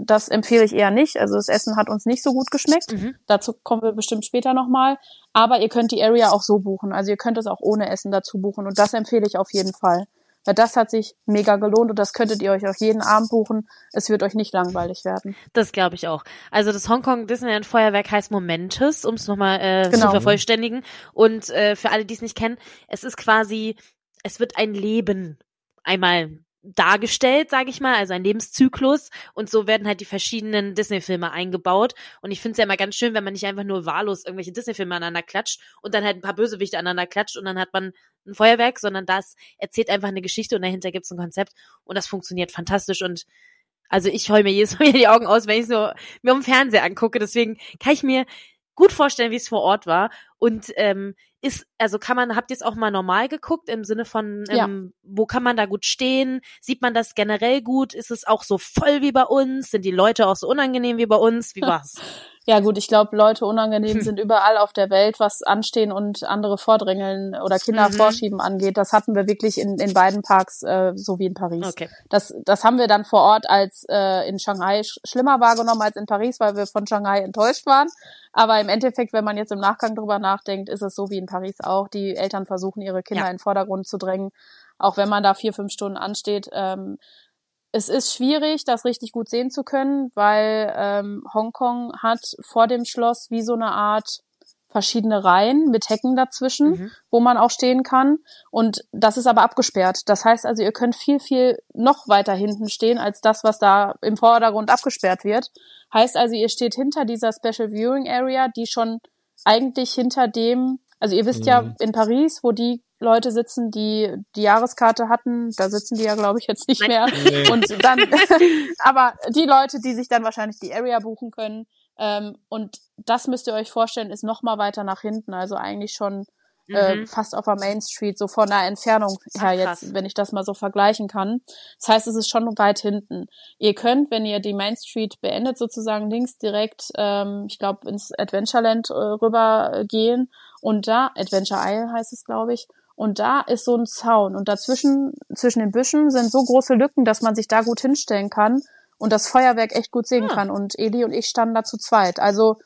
Speaker 3: Das empfehle ich eher nicht. Also das Essen hat uns nicht so gut geschmeckt.
Speaker 2: Mhm.
Speaker 3: Dazu kommen wir bestimmt später nochmal. Aber ihr könnt die Area auch so buchen. Also ihr könnt es auch ohne Essen dazu buchen. Und das empfehle ich auf jeden Fall. Weil das hat sich mega gelohnt und das könntet ihr euch auch jeden Abend buchen. Es wird euch nicht langweilig werden.
Speaker 2: Das glaube ich auch. Also das Hongkong Disneyland Feuerwerk heißt Momentus, um es nochmal äh, zu
Speaker 3: Genau.
Speaker 2: vervollständigen. Und äh, für alle, die es nicht kennen, es ist quasi, es wird ein Leben einmal dargestellt, sage ich mal, also ein Lebenszyklus und so werden halt die verschiedenen Disney-Filme eingebaut und ich finde es ja immer ganz schön, wenn man nicht einfach nur wahllos irgendwelche Disney-Filme aneinander klatscht und dann halt ein paar Bösewichte aneinander klatscht und dann hat man ein Feuerwerk, sondern das erzählt einfach eine Geschichte und dahinter gibt es ein Konzept und das funktioniert fantastisch und also ich heul mir jedes Mal die Augen aus, wenn ich so mir um Fernseher angucke. Deswegen kann ich mir gut vorstellen, wie es vor Ort war. Und ähm, ist, also kann man, habt ihr es auch mal normal geguckt im Sinne von,
Speaker 3: Ja.
Speaker 2: ähm, wo kann man da gut stehen? Sieht man das generell gut? Ist es auch so voll wie bei uns? Sind die Leute auch so unangenehm wie bei uns? Wie war's?
Speaker 3: Ja gut, ich glaube, Leute unangenehm sind überall auf der Welt, was Anstehen und andere Vordrängeln oder Kinder
Speaker 2: Mhm.
Speaker 3: vorschieben angeht. Das hatten wir wirklich in, in beiden Parks, äh, so wie in Paris.
Speaker 2: Okay.
Speaker 3: Das, das haben wir dann vor Ort als äh, in Shanghai sch schlimmer wahrgenommen als in Paris, weil wir von Shanghai enttäuscht waren. Aber im Endeffekt, wenn man jetzt im Nachgang drüber nachdenkt, ist es so wie in Paris auch. Die Eltern versuchen, ihre Kinder
Speaker 2: Ja.
Speaker 3: in den Vordergrund zu drängen, auch wenn man da vier, fünf Stunden ansteht. Ähm, es ist schwierig, das richtig gut sehen zu können, weil ähm, Hongkong hat vor dem Schloss wie so eine Art verschiedene Reihen mit Hecken dazwischen, mhm. wo man auch stehen kann. Und das ist aber abgesperrt. Das heißt also, ihr könnt viel, viel noch weiter hinten stehen als das, was da im Vordergrund abgesperrt wird. Heißt also, ihr steht hinter dieser Special Viewing Area, die schon eigentlich hinter dem, also ihr wisst mhm. ja in Paris, wo die Leute sitzen, die die Jahreskarte hatten, da sitzen die ja, glaube ich, jetzt nicht mehr. Nee. Und dann, aber die Leute, die sich dann wahrscheinlich die Area buchen können, ähm, und das müsst ihr euch vorstellen, ist noch mal weiter nach hinten, also eigentlich schon äh, mhm. fast auf der Main Street, so von der Entfernung her jetzt, wenn ich das mal so vergleichen kann. Das heißt, es ist schon weit hinten. Ihr könnt, wenn ihr die Main Street beendet, sozusagen links direkt, ähm, ich glaube, ins Adventureland äh, rüber gehen und da, Adventure Isle heißt es, glaube ich, und da ist so ein Zaun und dazwischen, zwischen den Büschen sind so große Lücken, dass man sich da gut hinstellen kann und das Feuerwerk echt gut sehen ah. kann. Und Eli und ich standen da zu zweit. Also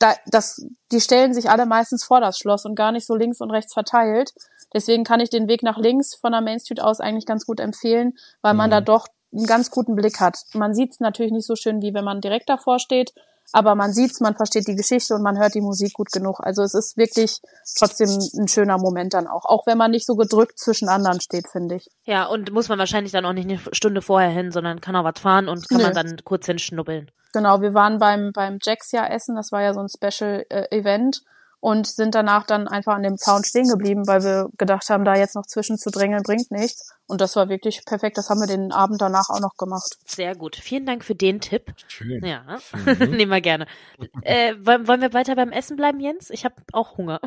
Speaker 3: da, das, die stellen sich alle meistens vor das Schloss und gar nicht so links und rechts verteilt. Deswegen kann ich den Weg nach links von der Main Street aus eigentlich ganz gut empfehlen, weil man mhm. da doch einen ganz guten Blick hat. Man sieht es natürlich nicht so schön, wie wenn man direkt davor steht, aber man sieht's, man versteht die Geschichte und man hört die Musik gut genug. Also es ist wirklich trotzdem ein schöner Moment dann auch, auch wenn man nicht so gedrückt zwischen anderen steht, finde ich.
Speaker 2: Ja, und muss man wahrscheinlich dann auch nicht eine Stunde vorher hin, sondern kann auch was fahren und kann Nö. man dann kurz hinschnuppeln.
Speaker 3: Genau, wir waren beim beim Jacks ja essen, das war ja so ein Special äh, Event und sind danach dann einfach an dem Zaun stehen geblieben, weil wir gedacht haben, da jetzt noch zwischen zu drängeln bringt nichts. Und das war wirklich perfekt. Das haben wir den Abend danach auch noch gemacht.
Speaker 2: Sehr gut. Vielen Dank für den Tipp. Schön. Ja, mhm. nehmen wir gerne. Äh, wollen, wollen wir weiter beim Essen bleiben, Jens? Ich habe auch Hunger.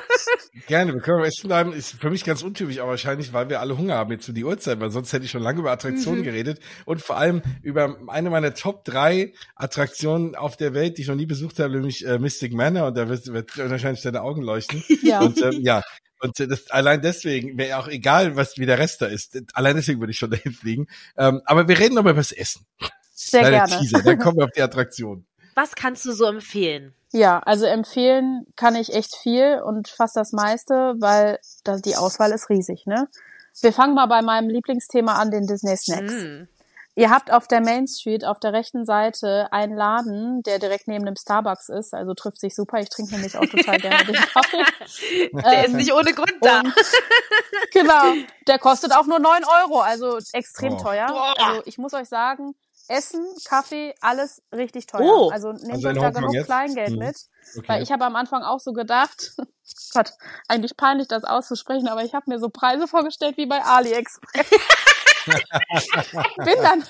Speaker 1: gerne, wir können beim Essen bleiben. Ist für mich ganz untypisch, aber wahrscheinlich, weil wir alle Hunger haben jetzt zu die Uhrzeit, weil sonst hätte ich schon lange über Attraktionen mhm. geredet und vor allem über eine meiner Top drei Attraktionen auf der Welt, die ich noch nie besucht habe, nämlich äh, Mystic Manor. Und da wird, wird wahrscheinlich deine Augen leuchten. Ja. Und ähm, ja, und das, allein deswegen, wäre auch egal, was wie der Rest da ist, allein deswegen würde ich schon dahin fliegen. Ähm, aber wir reden nochmal über das Essen.
Speaker 3: Sehr Kleine gerne.
Speaker 1: Teaser, dann kommen wir auf die Attraktion.
Speaker 2: Was kannst du so empfehlen?
Speaker 3: Ja, also empfehlen kann ich echt viel und fast das meiste, weil da, die Auswahl ist riesig, ne? Wir fangen mal bei meinem Lieblingsthema an, den Disney Snacks. Mm. Ihr habt auf der Main Street auf der rechten Seite einen Laden, der direkt neben dem Starbucks ist. Also trifft sich super. Ich trinke nämlich auch total gerne den Kaffee.
Speaker 2: Der ähm, ist nicht ohne Grund da.
Speaker 3: genau. Der kostet auch nur neun Euro. Also extrem oh. teuer. Also ich muss euch sagen, Essen, Kaffee, alles richtig teuer. Oh. Also nehmt also euch da genug jetzt? Kleingeld mhm. mit. Okay. Weil ich habe am Anfang auch so gedacht, Gott, eigentlich peinlich das auszusprechen, aber ich habe mir so Preise vorgestellt wie bei AliExpress. bin dann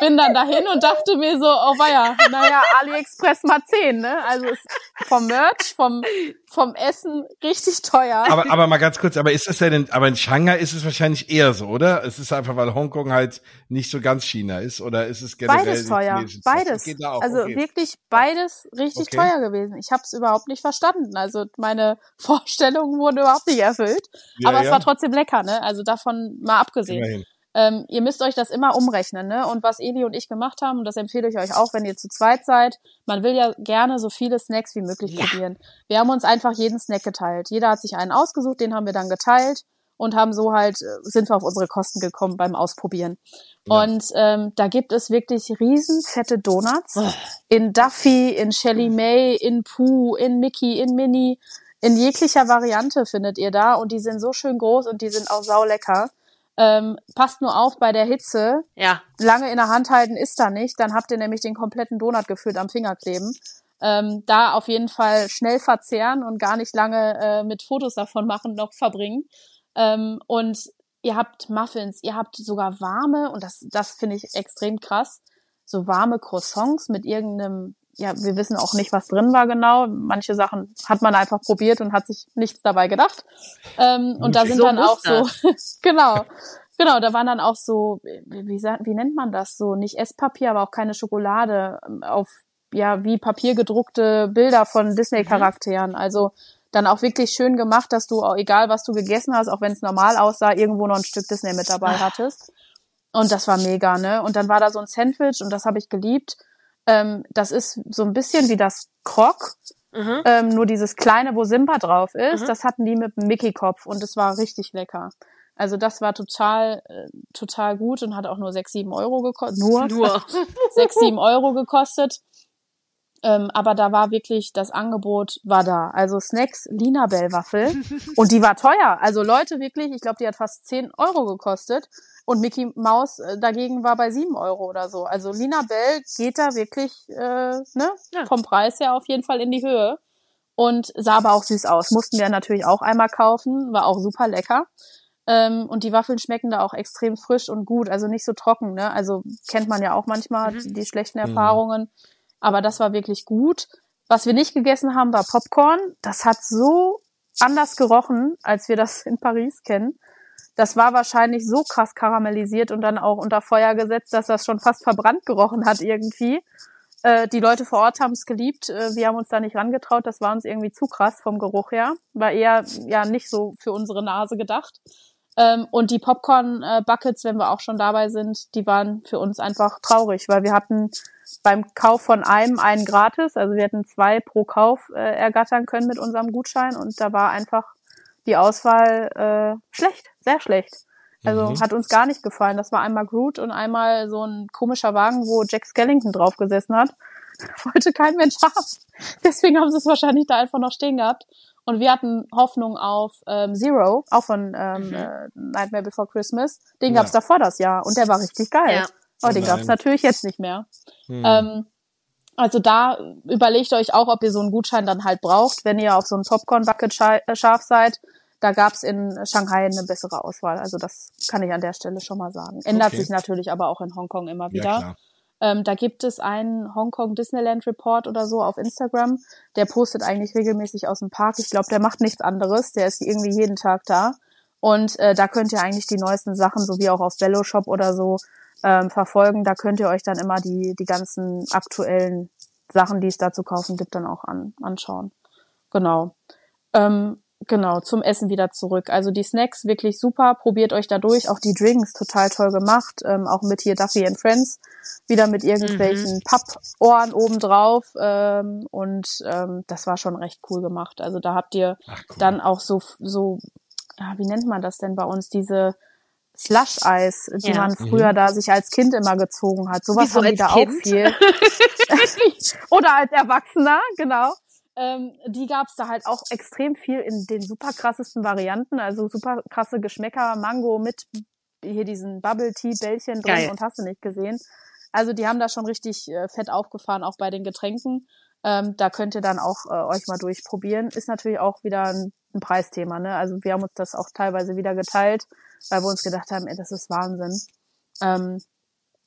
Speaker 3: bin dann dahin und dachte mir so, oh weia, naja, AliExpress mal 10, ne? Also ist vom Merch, vom, vom Essen richtig teuer.
Speaker 1: Aber, aber mal ganz kurz, aber ist es denn, aber in Shanghai ist es wahrscheinlich eher so, oder? Es ist einfach, weil Hongkong halt nicht so ganz China ist, oder ist es generell?
Speaker 3: Beides teuer, beides. Also okay. wirklich beides richtig okay. teuer gewesen. Ich habe es überhaupt nicht verstanden. Also meine Vorstellungen wurden überhaupt nicht erfüllt. Ja, aber ja. es war trotzdem lecker, ne? Also davon mal abgesehen. Immerhin. Ähm, ihr müsst euch das immer umrechnen, ne? Und was Eli und ich gemacht haben, und das empfehle ich euch auch, wenn ihr zu zweit seid, man will ja gerne so viele Snacks wie möglich ja. probieren. Wir haben uns einfach jeden Snack geteilt. Jeder hat sich einen ausgesucht, den haben wir dann geteilt und haben so halt, äh, sind wir auf unsere Kosten gekommen beim Ausprobieren. Ja. Und ähm, da gibt es wirklich riesen fette Donuts. Oh. In Duffy, in Shelly May, in Pooh, in Mickey, in Minnie. In jeglicher Variante findet ihr da und die sind so schön groß und die sind auch saulecker. Ähm, passt nur auf bei der Hitze.
Speaker 2: Ja.
Speaker 3: Lange in der Hand halten ist da nicht. Dann habt ihr nämlich den kompletten Donut gefühlt am Finger kleben. Ähm, da auf jeden Fall schnell verzehren und gar nicht lange äh, mit Fotos davon machen noch verbringen. Ähm, und ihr habt Muffins, ihr habt sogar warme, und das, das finde ich extrem krass, so warme Croissants mit irgendeinem ja, wir wissen auch nicht, was drin war genau. Manche Sachen hat man einfach probiert und hat sich nichts dabei gedacht. Ähm, und da sind so dann auch so, genau, genau, da waren dann auch so, wie, wie, wie nennt man das so? Nicht Esspapier, aber auch keine Schokolade ähm, auf, ja, wie Papier gedruckte Bilder von Disney-Charakteren. Mhm. Also dann auch wirklich schön gemacht, dass du, egal was du gegessen hast, auch wenn es normal aussah, irgendwo noch ein Stück Disney mit dabei hattest. Und das war mega, ne? Und dann war da so ein Sandwich und das habe ich geliebt ähm, das ist so ein bisschen wie das Krog, mhm. ähm, nur dieses kleine, wo Simba drauf ist. Mhm. Das hatten die mit dem Mickey-Kopf und es war richtig lecker. Also das war total, äh, total gut und hat auch nur sechs, sieben Euro gekostet. Nur, nur. sechs, sieben Euro gekostet. Ähm, aber da war wirklich, das Angebot war da. Also Snacks, Lina Bell Waffel. und die war teuer. Also Leute wirklich, ich glaube, die hat fast 10 Euro gekostet. Und Mickey Mouse äh, dagegen war bei 7 Euro oder so. Also Lina Bell geht da wirklich äh, ne, ja. vom Preis her auf jeden Fall in die Höhe. Und sah aber auch süß aus. Mussten wir natürlich auch einmal kaufen. War auch super lecker. Ähm, und die Waffeln schmecken da auch extrem frisch und gut, also nicht so trocken. Ne? Also kennt man ja auch manchmal mhm. die, die, schlechten mhm. Erfahrungen. Mhm. Aber das war wirklich gut. Was wir nicht gegessen haben, war Popcorn. Das hat so anders gerochen, als wir das in Paris kennen. Das war wahrscheinlich so krass karamellisiert und dann auch unter Feuer gesetzt, dass das schon fast verbrannt gerochen hat irgendwie. Äh, die Leute vor Ort haben es geliebt. Äh, wir haben uns da nicht rangetraut. Das war uns irgendwie zu krass vom Geruch her. War eher ja nicht so für unsere Nase gedacht. Ähm, und die Popcorn-Buckets, wenn wir auch schon dabei sind, die waren für uns einfach traurig, weil wir hatten beim Kauf von einem einen gratis, also wir hätten zwei pro Kauf äh, ergattern können mit unserem Gutschein und da war einfach die Auswahl äh, schlecht, sehr schlecht. Also mhm. hat uns gar nicht gefallen. Das war einmal Groot und einmal so ein komischer Wagen, wo Jack Skellington drauf gesessen hat. Wollte kein Mensch haben. Deswegen haben sie es wahrscheinlich da einfach noch stehen gehabt. Und wir hatten Hoffnung auf ähm, Zero, auch von ähm, mhm. äh, Nightmare Before Christmas. Den ja. gab's davor das Jahr und der war richtig geil. Ja. Oh, den gab's natürlich jetzt nicht mehr. Mhm. Ähm, also da überlegt euch auch, ob ihr so einen Gutschein dann halt braucht, wenn ihr auf so ein Popcorn-Bucket äh, scharf seid. Da gab's in Shanghai eine bessere Auswahl. Also das kann ich an der Stelle schon mal sagen. Ändert okay. sich natürlich aber auch in Hongkong immer wieder. Ja, ähm, da gibt es einen Hongkong Disneyland Report oder so auf Instagram. Der postet eigentlich regelmäßig aus dem Park. Ich glaube, der macht nichts anderes. Der ist irgendwie jeden Tag da. Und äh, da könnt ihr eigentlich die neuesten Sachen, so wie auch auf Bello Shop oder so, ähm, verfolgen. Da könnt ihr euch dann immer die, die ganzen aktuellen Sachen, die es da zu kaufen gibt, dann auch an, anschauen. Genau. Ähm, Genau, zum Essen wieder zurück. Also die Snacks wirklich super, probiert euch da durch. Auch die Drinks total toll gemacht. Ähm, auch mit hier Duffy and Friends. Wieder mit irgendwelchen mhm. Pappohren obendrauf. Ähm, und ähm, das war schon recht cool gemacht. Also da habt ihr Ach, cool. dann auch so, so, ja, wie nennt man das denn bei uns? Diese Slush-Eis, die ja. man früher mhm. da sich als Kind immer gezogen hat. Sowas Wieso haben die da kind? auch viel. Oder als Erwachsener, genau. Ähm, die gab's da halt auch extrem viel in den super krassesten Varianten, also super krasse Geschmäcker, Mango mit hier diesen Bubble Tea Bällchen drin Geil. und hast du nicht gesehen. Also die haben da schon richtig äh, fett aufgefahren, auch bei den Getränken. Ähm, da könnt ihr dann auch äh, euch mal durchprobieren. Ist natürlich auch wieder ein, ein Preisthema, ne? Also wir haben uns das auch teilweise wieder geteilt, weil wir uns gedacht haben, ey, das ist Wahnsinn. Ähm,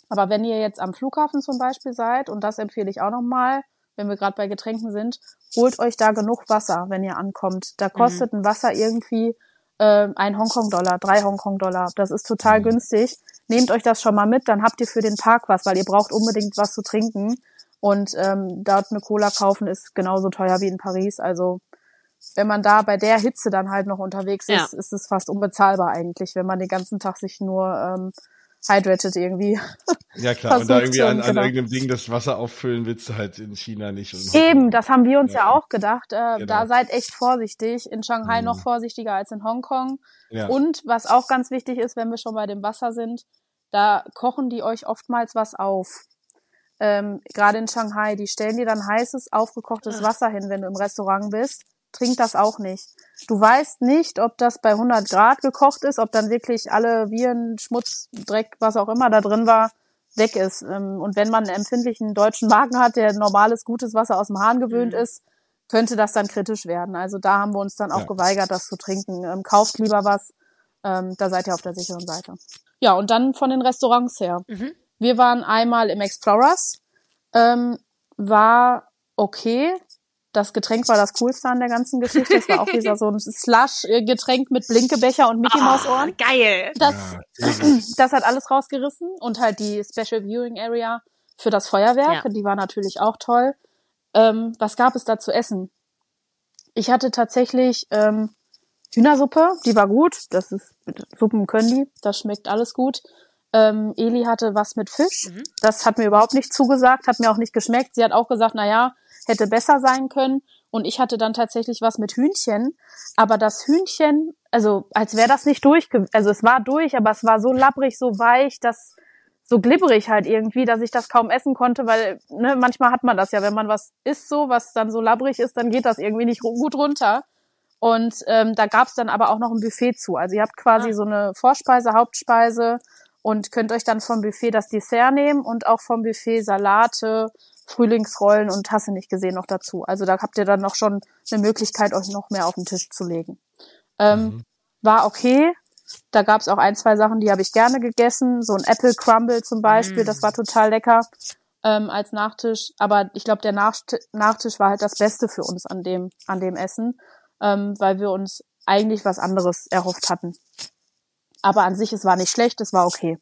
Speaker 3: aber wenn ihr jetzt am Flughafen zum Beispiel seid, und das empfehle ich auch nochmal, wenn wir gerade bei Getränken sind, holt euch da genug Wasser, wenn ihr ankommt. Da mhm. kostet mhm. ein Wasser irgendwie äh, ein Hongkong-Dollar, drei Hongkong-Dollar. Das ist total mhm. günstig. Nehmt euch das schon mal mit, dann habt ihr für den Tag was, weil ihr braucht unbedingt was zu trinken. Und ähm, dort eine Cola kaufen ist genauso teuer wie in Paris. Also wenn man da bei der Hitze dann halt noch unterwegs ist, ja. ist es fast unbezahlbar eigentlich, wenn man den ganzen Tag sich nur ähm, hydrated irgendwie.
Speaker 1: Ja klar, und da irgendwie an, an genau. irgendeinem Ding das Wasser auffüllen willst du halt in China nicht.
Speaker 3: Eben, das haben wir uns ja, ja auch gedacht. Äh, genau. Da seid echt vorsichtig. In Shanghai mhm. noch vorsichtiger als in Hongkong. Ja. Und was auch ganz wichtig ist, wenn wir schon bei dem Wasser sind, da kochen die euch oftmals was auf. Ähm, Gerade in Shanghai, die stellen dir dann heißes, aufgekochtes Wasser hin, wenn du im Restaurant bist trink das auch nicht. Du weißt nicht, ob das bei 100 Grad gekocht ist, ob dann wirklich alle Viren, Schmutz, Dreck, was auch immer da drin war, weg ist. Ähm, und wenn man einen empfindlichen deutschen Magen hat, der normales, gutes Wasser aus dem Hahn gewöhnt mhm. ist, könnte das dann kritisch werden. Also da haben wir uns dann auch ja. geweigert, das zu trinken. Ähm, kauft lieber was, ähm, da seid ihr auf der sicheren Seite. Ja, und dann von den Restaurants her. Mhm. Wir waren einmal im Explorers, ähm, war okay, das Getränk war das Coolste an der ganzen Geschichte. Es war auch dieser so ein Slush-Getränk mit Blinkebecher und Mickey Mouse Ohren.
Speaker 2: Oh, geil.
Speaker 3: Das, das hat alles rausgerissen und halt die Special Viewing Area für das Feuerwerk. Ja. Die war natürlich auch toll. Ähm, was gab es da zu essen? Ich hatte tatsächlich ähm, Hühnersuppe, die war gut. Das ist Suppen können die, das schmeckt alles gut. Ähm, Eli hatte was mit Fisch. Mhm. Das hat mir überhaupt nicht zugesagt, hat mir auch nicht geschmeckt. Sie hat auch gesagt, na ja, hätte besser sein können. Und ich hatte dann tatsächlich was mit Hühnchen. Aber das Hühnchen, also als wäre das nicht durch, also es war durch, aber es war so labbrig, so weich, dass so glibberig halt irgendwie, dass ich das kaum essen konnte, weil ne, manchmal hat man das ja, wenn man was isst so, was dann so labbrig ist, dann geht das irgendwie nicht gut runter. Und ähm, da gab's dann aber auch noch ein Buffet zu. Also ihr habt quasi ah. so eine Vorspeise, Hauptspeise und könnt euch dann vom Buffet das Dessert nehmen und auch vom Buffet Salate, Frühlingsrollen und Tasse nicht gesehen noch dazu. Also da habt ihr dann noch schon eine Möglichkeit, euch noch mehr auf den Tisch zu legen. Ähm, mhm. War okay, da gab's auch ein, zwei Sachen, die habe ich gerne gegessen. So ein Apple Crumble zum Beispiel, mm. das war total lecker ähm, als Nachtisch. Aber ich glaube, der Nachtisch, Nachtisch war halt das Beste für uns an dem, an dem Essen, ähm, weil wir uns eigentlich was anderes erhofft hatten. Aber an sich, es war nicht schlecht, es war okay.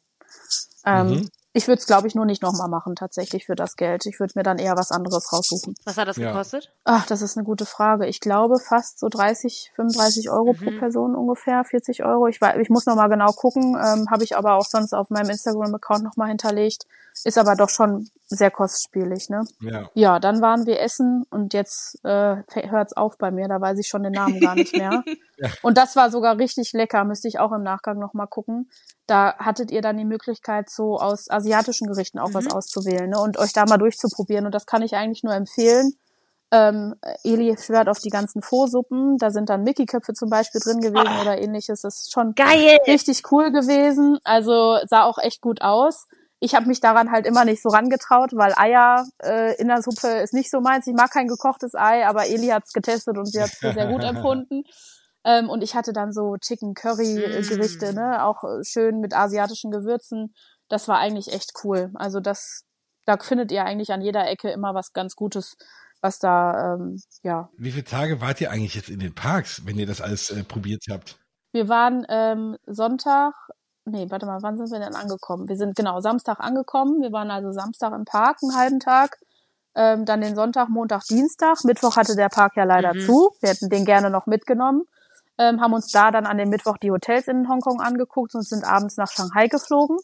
Speaker 3: Ähm, mhm. Ich würde es, glaube ich, nur nicht nochmal machen, tatsächlich für das Geld. Ich würde mir dann eher was anderes raussuchen.
Speaker 2: Was hat das ja. gekostet?
Speaker 3: Ach, das ist eine gute Frage. Ich glaube fast so 30, 35 Euro mhm. pro Person ungefähr, 40 Euro. Ich, ich muss nochmal genau gucken, ähm, habe ich aber auch sonst auf meinem Instagram-Account nochmal hinterlegt. Ist aber doch schon sehr kostspielig, ne? Ja. Ja, dann waren wir essen und jetzt äh, hört's auf bei mir, da weiß ich schon den Namen gar nicht mehr. ja. Und das war sogar richtig lecker, müsste ich auch im Nachgang nochmal gucken. Da hattet ihr dann die Möglichkeit, so aus asiatischen Gerichten auch mhm. was auszuwählen ne? und euch da mal durchzuprobieren. Und das kann ich eigentlich nur empfehlen. Ähm, Eli schwört auf die ganzen Vorsuppen. Da sind dann Mickey-Köpfe zum Beispiel drin gewesen oh. oder ähnliches. Das ist schon
Speaker 2: Geil.
Speaker 3: richtig cool gewesen. Also sah auch echt gut aus ich habe mich daran halt immer nicht so rangetraut, weil Eier äh, in der Suppe ist nicht so meins. Ich mag kein gekochtes Ei, aber Eli hat's getestet und sie hat's für sehr gut empfunden. Ähm, und ich hatte dann so Chicken Curry Gerichte, ne, auch äh, schön mit asiatischen Gewürzen. Das war eigentlich echt cool. Also das, da findet ihr eigentlich an jeder Ecke immer was ganz Gutes, was da, ähm, ja.
Speaker 1: Wie viele Tage wart ihr eigentlich jetzt in den Parks, wenn ihr das alles äh, probiert habt?
Speaker 3: Wir waren ähm, Sonntag, nee, warte mal, wann sind wir denn angekommen? Wir sind genau Samstag angekommen. Wir waren also Samstag im Park einen halben Tag. Ähm, dann den Sonntag, Montag, Dienstag. Mittwoch hatte der Park ja leider mhm. zu. Wir hätten den gerne noch mitgenommen. Ähm, haben uns da dann an dem Mittwoch die Hotels in Hongkong angeguckt und sind abends nach Shanghai geflogen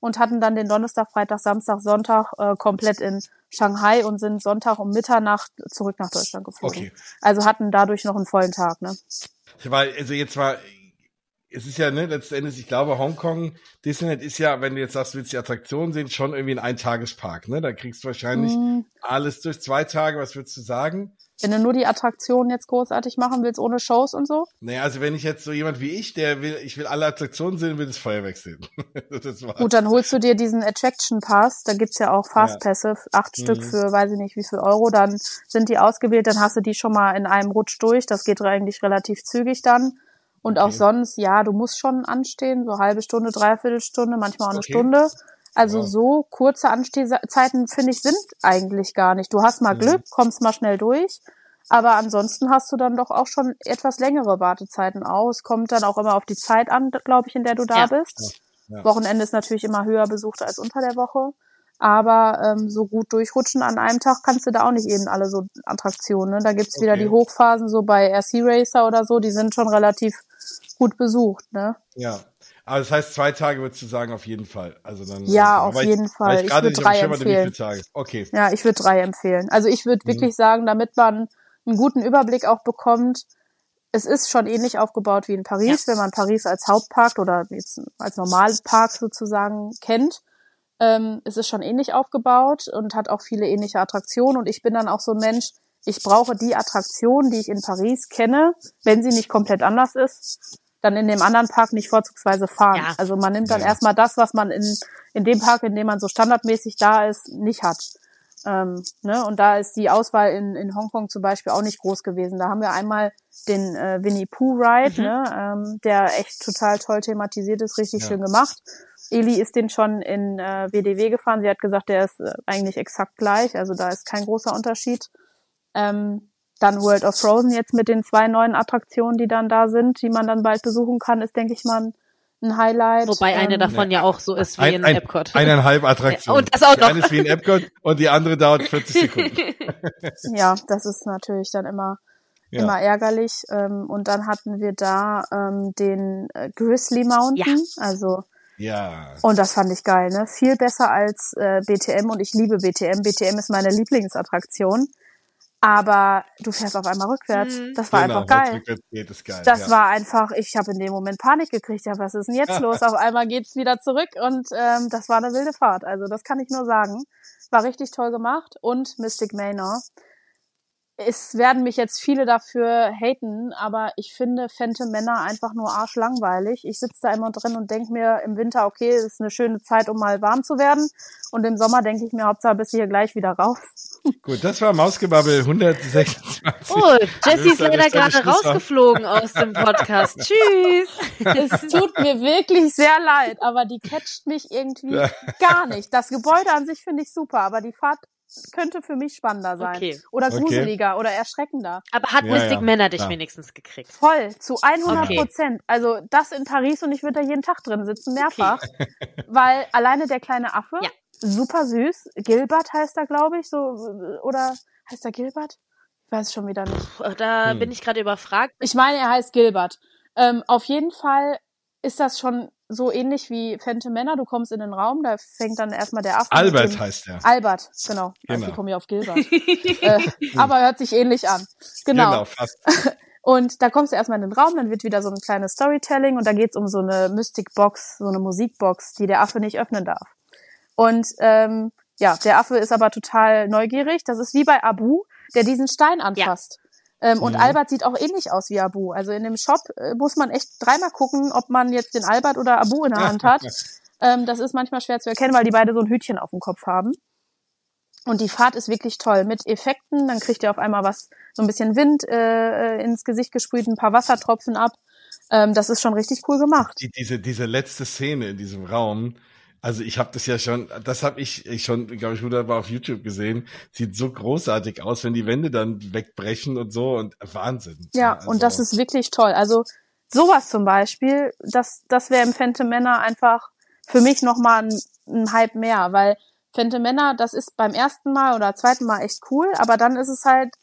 Speaker 3: und hatten dann den Donnerstag, Freitag, Samstag, Sonntag äh, komplett in Shanghai und sind Sonntag um Mitternacht zurück nach Deutschland geflogen. Okay. Also hatten dadurch noch einen vollen Tag, ne?
Speaker 1: Weil, also jetzt war, es ist ja, ne, letzten Endes, ich glaube, Hongkong, Disneyland ist ja, wenn du jetzt sagst, willst die Attraktionen sehen, schon irgendwie ein Eintagespark, ne? Da kriegst du wahrscheinlich mm. alles durch zwei Tage, was würdest du sagen?
Speaker 3: Wenn du nur die Attraktionen jetzt großartig machen willst, ohne Shows und so?
Speaker 1: Naja, also wenn ich jetzt so jemand wie ich, der will, ich will alle Attraktionen sehen, will das Feuerwerk sehen.
Speaker 3: das Gut, dann holst du dir diesen Attraction Pass, da gibt's ja auch Fastpässe, ja. acht mhm. Stück für weiß ich nicht wie viel Euro, dann sind die ausgewählt, dann hast du die schon mal in einem Rutsch durch, das geht eigentlich relativ zügig dann. Und okay. auch sonst, ja, du musst schon anstehen, so halbe Stunde, dreiviertel Stunde, manchmal auch eine okay. Stunde. Also wow. so kurze Anstehzeiten, finde ich, sind eigentlich gar nicht. Du hast mal mhm. Glück, kommst mal schnell durch. Aber ansonsten hast du dann doch auch schon etwas längere Wartezeiten aus. Kommt dann auch immer auf die Zeit an, glaube ich, in der du da ja. bist. Ja. Ja. Wochenende ist natürlich immer höher besucht als unter der Woche. Aber ähm, so gut durchrutschen an einem Tag kannst du da auch nicht eben alle so Attraktionen. Ne? Da gibt's okay. wieder die Hochphasen, so bei RC Racer oder so, die sind schon relativ gut besucht, ne?
Speaker 1: Ja. Aber das heißt, zwei Tage würdest du sagen, auf jeden Fall. Also dann.
Speaker 3: Ja, auf jeden ich, Fall. Ich, würde drei empfehlen.
Speaker 1: Okay.
Speaker 3: Ja, ich würde drei empfehlen. Also ich würde mhm. wirklich sagen, damit man einen guten Überblick auch bekommt, es ist schon ähnlich aufgebaut wie in Paris, ja. wenn man Paris als Hauptpark oder jetzt als Normalpark sozusagen kennt. Ähm, es ist schon ähnlich aufgebaut und hat auch viele ähnliche Attraktionen. Und ich bin dann auch so ein Mensch, ich brauche die Attraktion, die ich in Paris kenne, wenn sie nicht komplett anders ist, dann in dem anderen Park nicht vorzugsweise fahren. Ja. Also man nimmt dann ja. erstmal das, was man in, in dem Park, in dem man so standardmäßig da ist, nicht hat. Ähm, ne? Und da ist die Auswahl in, in Hongkong zum Beispiel auch nicht groß gewesen. Da haben wir einmal den äh, Winnie Pooh Ride, mhm. ne? ähm, der echt total toll thematisiert ist, richtig ja. schön gemacht. Eli ist den schon in äh, WDW gefahren. Sie hat gesagt, der ist äh, eigentlich exakt gleich. Also da ist kein großer Unterschied. Ähm, dann World of Frozen jetzt mit den zwei neuen Attraktionen, die dann da sind, die man dann bald besuchen kann, ist, denke ich mal, ein Highlight.
Speaker 2: Wobei eine ähm, davon ja. ja auch so ist wie ein, in
Speaker 1: ein,
Speaker 2: Epcot.
Speaker 1: Eineinhalb Attraktionen.
Speaker 2: Und das auch noch.
Speaker 1: Die eine ist wie in Epcot und die andere dauert 40 Sekunden.
Speaker 3: ja, das ist natürlich dann immer ja. immer ärgerlich. Ähm, und dann hatten wir da ähm, den äh, Grizzly Mountain, ja. also
Speaker 1: ja.
Speaker 3: Und das fand ich geil, ne? Viel besser als äh, BTM und ich liebe BTM. BTM ist meine Lieblingsattraktion. aber du fährst auf einmal rückwärts.
Speaker 2: Mhm.
Speaker 3: Das war
Speaker 1: Genau,
Speaker 3: einfach geil.
Speaker 1: geht, ist geil.
Speaker 3: Das
Speaker 1: ja.
Speaker 3: war einfach, ich habe in dem Moment Panik gekriegt. Ja, was ist denn jetzt los? Auf einmal geht's wieder zurück und ähm, das war eine wilde Fahrt. Also das kann ich nur sagen. War richtig toll gemacht und Mystic Manor. Es werden mich jetzt viele dafür haten, aber ich finde Phantom Männer einfach nur arschlangweilig. Ich sitze da immer drin und denke mir im Winter, okay, es ist eine schöne Zeit, um mal warm zu werden. Und im Sommer denke ich mir, Hauptsache bist du hier gleich wieder raus.
Speaker 1: Gut, das war Mausgebabbel 126.
Speaker 2: Oh, Jessie ist leider gerade
Speaker 1: Schlusswort.
Speaker 2: rausgeflogen aus dem Podcast. Tschüss.
Speaker 3: Es tut mir wirklich sehr leid, aber die catcht mich irgendwie
Speaker 1: Ja.
Speaker 3: gar nicht. Das Gebäude an sich finde ich super, aber die Fahrt könnte für mich spannender sein.
Speaker 2: Okay.
Speaker 3: Oder
Speaker 1: Okay.
Speaker 3: gruseliger oder erschreckender.
Speaker 2: Aber hat
Speaker 1: Ja,
Speaker 2: Mystic
Speaker 1: ja,
Speaker 2: Männer dich
Speaker 1: klar.
Speaker 2: wenigstens gekriegt?
Speaker 3: Voll, zu 100
Speaker 2: Okay.
Speaker 3: Prozent. Also das in Paris und ich würde da jeden Tag drin sitzen, mehrfach. Weil alleine der kleine Affe,
Speaker 2: Ja.
Speaker 3: super süß. Gilbert heißt er, glaube ich, so oder heißt er Gilbert? Ich weiß es schon wieder nicht.
Speaker 2: Puh, Da
Speaker 1: Hm.
Speaker 2: bin ich gerade überfragt.
Speaker 3: Ich meine, er heißt Gilbert. Ähm, auf jeden Fall ist das schon so ähnlich wie Phantom Männer. Du kommst in den Raum, da fängt dann erstmal der Affe
Speaker 1: Albert heißt er.
Speaker 3: Albert, genau.
Speaker 1: Genau.
Speaker 3: Also, ich komme ja auf Gilbert. äh, aber hört sich ähnlich an. Genau.
Speaker 1: fast.
Speaker 3: Und da kommst du erstmal in den Raum, dann wird wieder so ein kleines Storytelling und da geht's um so eine Mystic Box, so eine Musikbox, die der Affe nicht öffnen darf. Und ähm, ja, der Affe ist aber total neugierig. Das ist wie bei Abu, der diesen Stein anfasst. Ähm, und
Speaker 1: Mhm.
Speaker 3: Albert sieht auch ähnlich aus wie Abu. Also in dem Shop äh, muss man echt dreimal gucken, ob man jetzt den Albert oder Abu in der Hand hat. Ähm, das ist manchmal schwer zu erkennen, weil die beide so ein Hütchen auf dem Kopf haben. Und die Fahrt ist wirklich toll mit Effekten. Dann kriegt ihr auf einmal was, so ein bisschen Wind äh, äh, ins Gesicht gesprüht, ein paar Wassertropfen ab. Ähm, das ist schon richtig cool gemacht.
Speaker 1: Die, diese, diese letzte Szene in diesem Raum, also ich habe das ja schon, das habe ich, ich schon, glaube ich, wunderbar auf YouTube gesehen. Sieht so großartig aus, wenn die Wände dann wegbrechen und so und Wahnsinn.
Speaker 3: Ja,
Speaker 1: also,
Speaker 3: und das ist wirklich toll. Also sowas zum Beispiel, das, das wäre im Phantom Männer einfach für mich nochmal ein, ein Hype mehr, weil Phantom Männer, das ist beim ersten Mal oder zweiten Mal echt cool, aber dann ist es halt,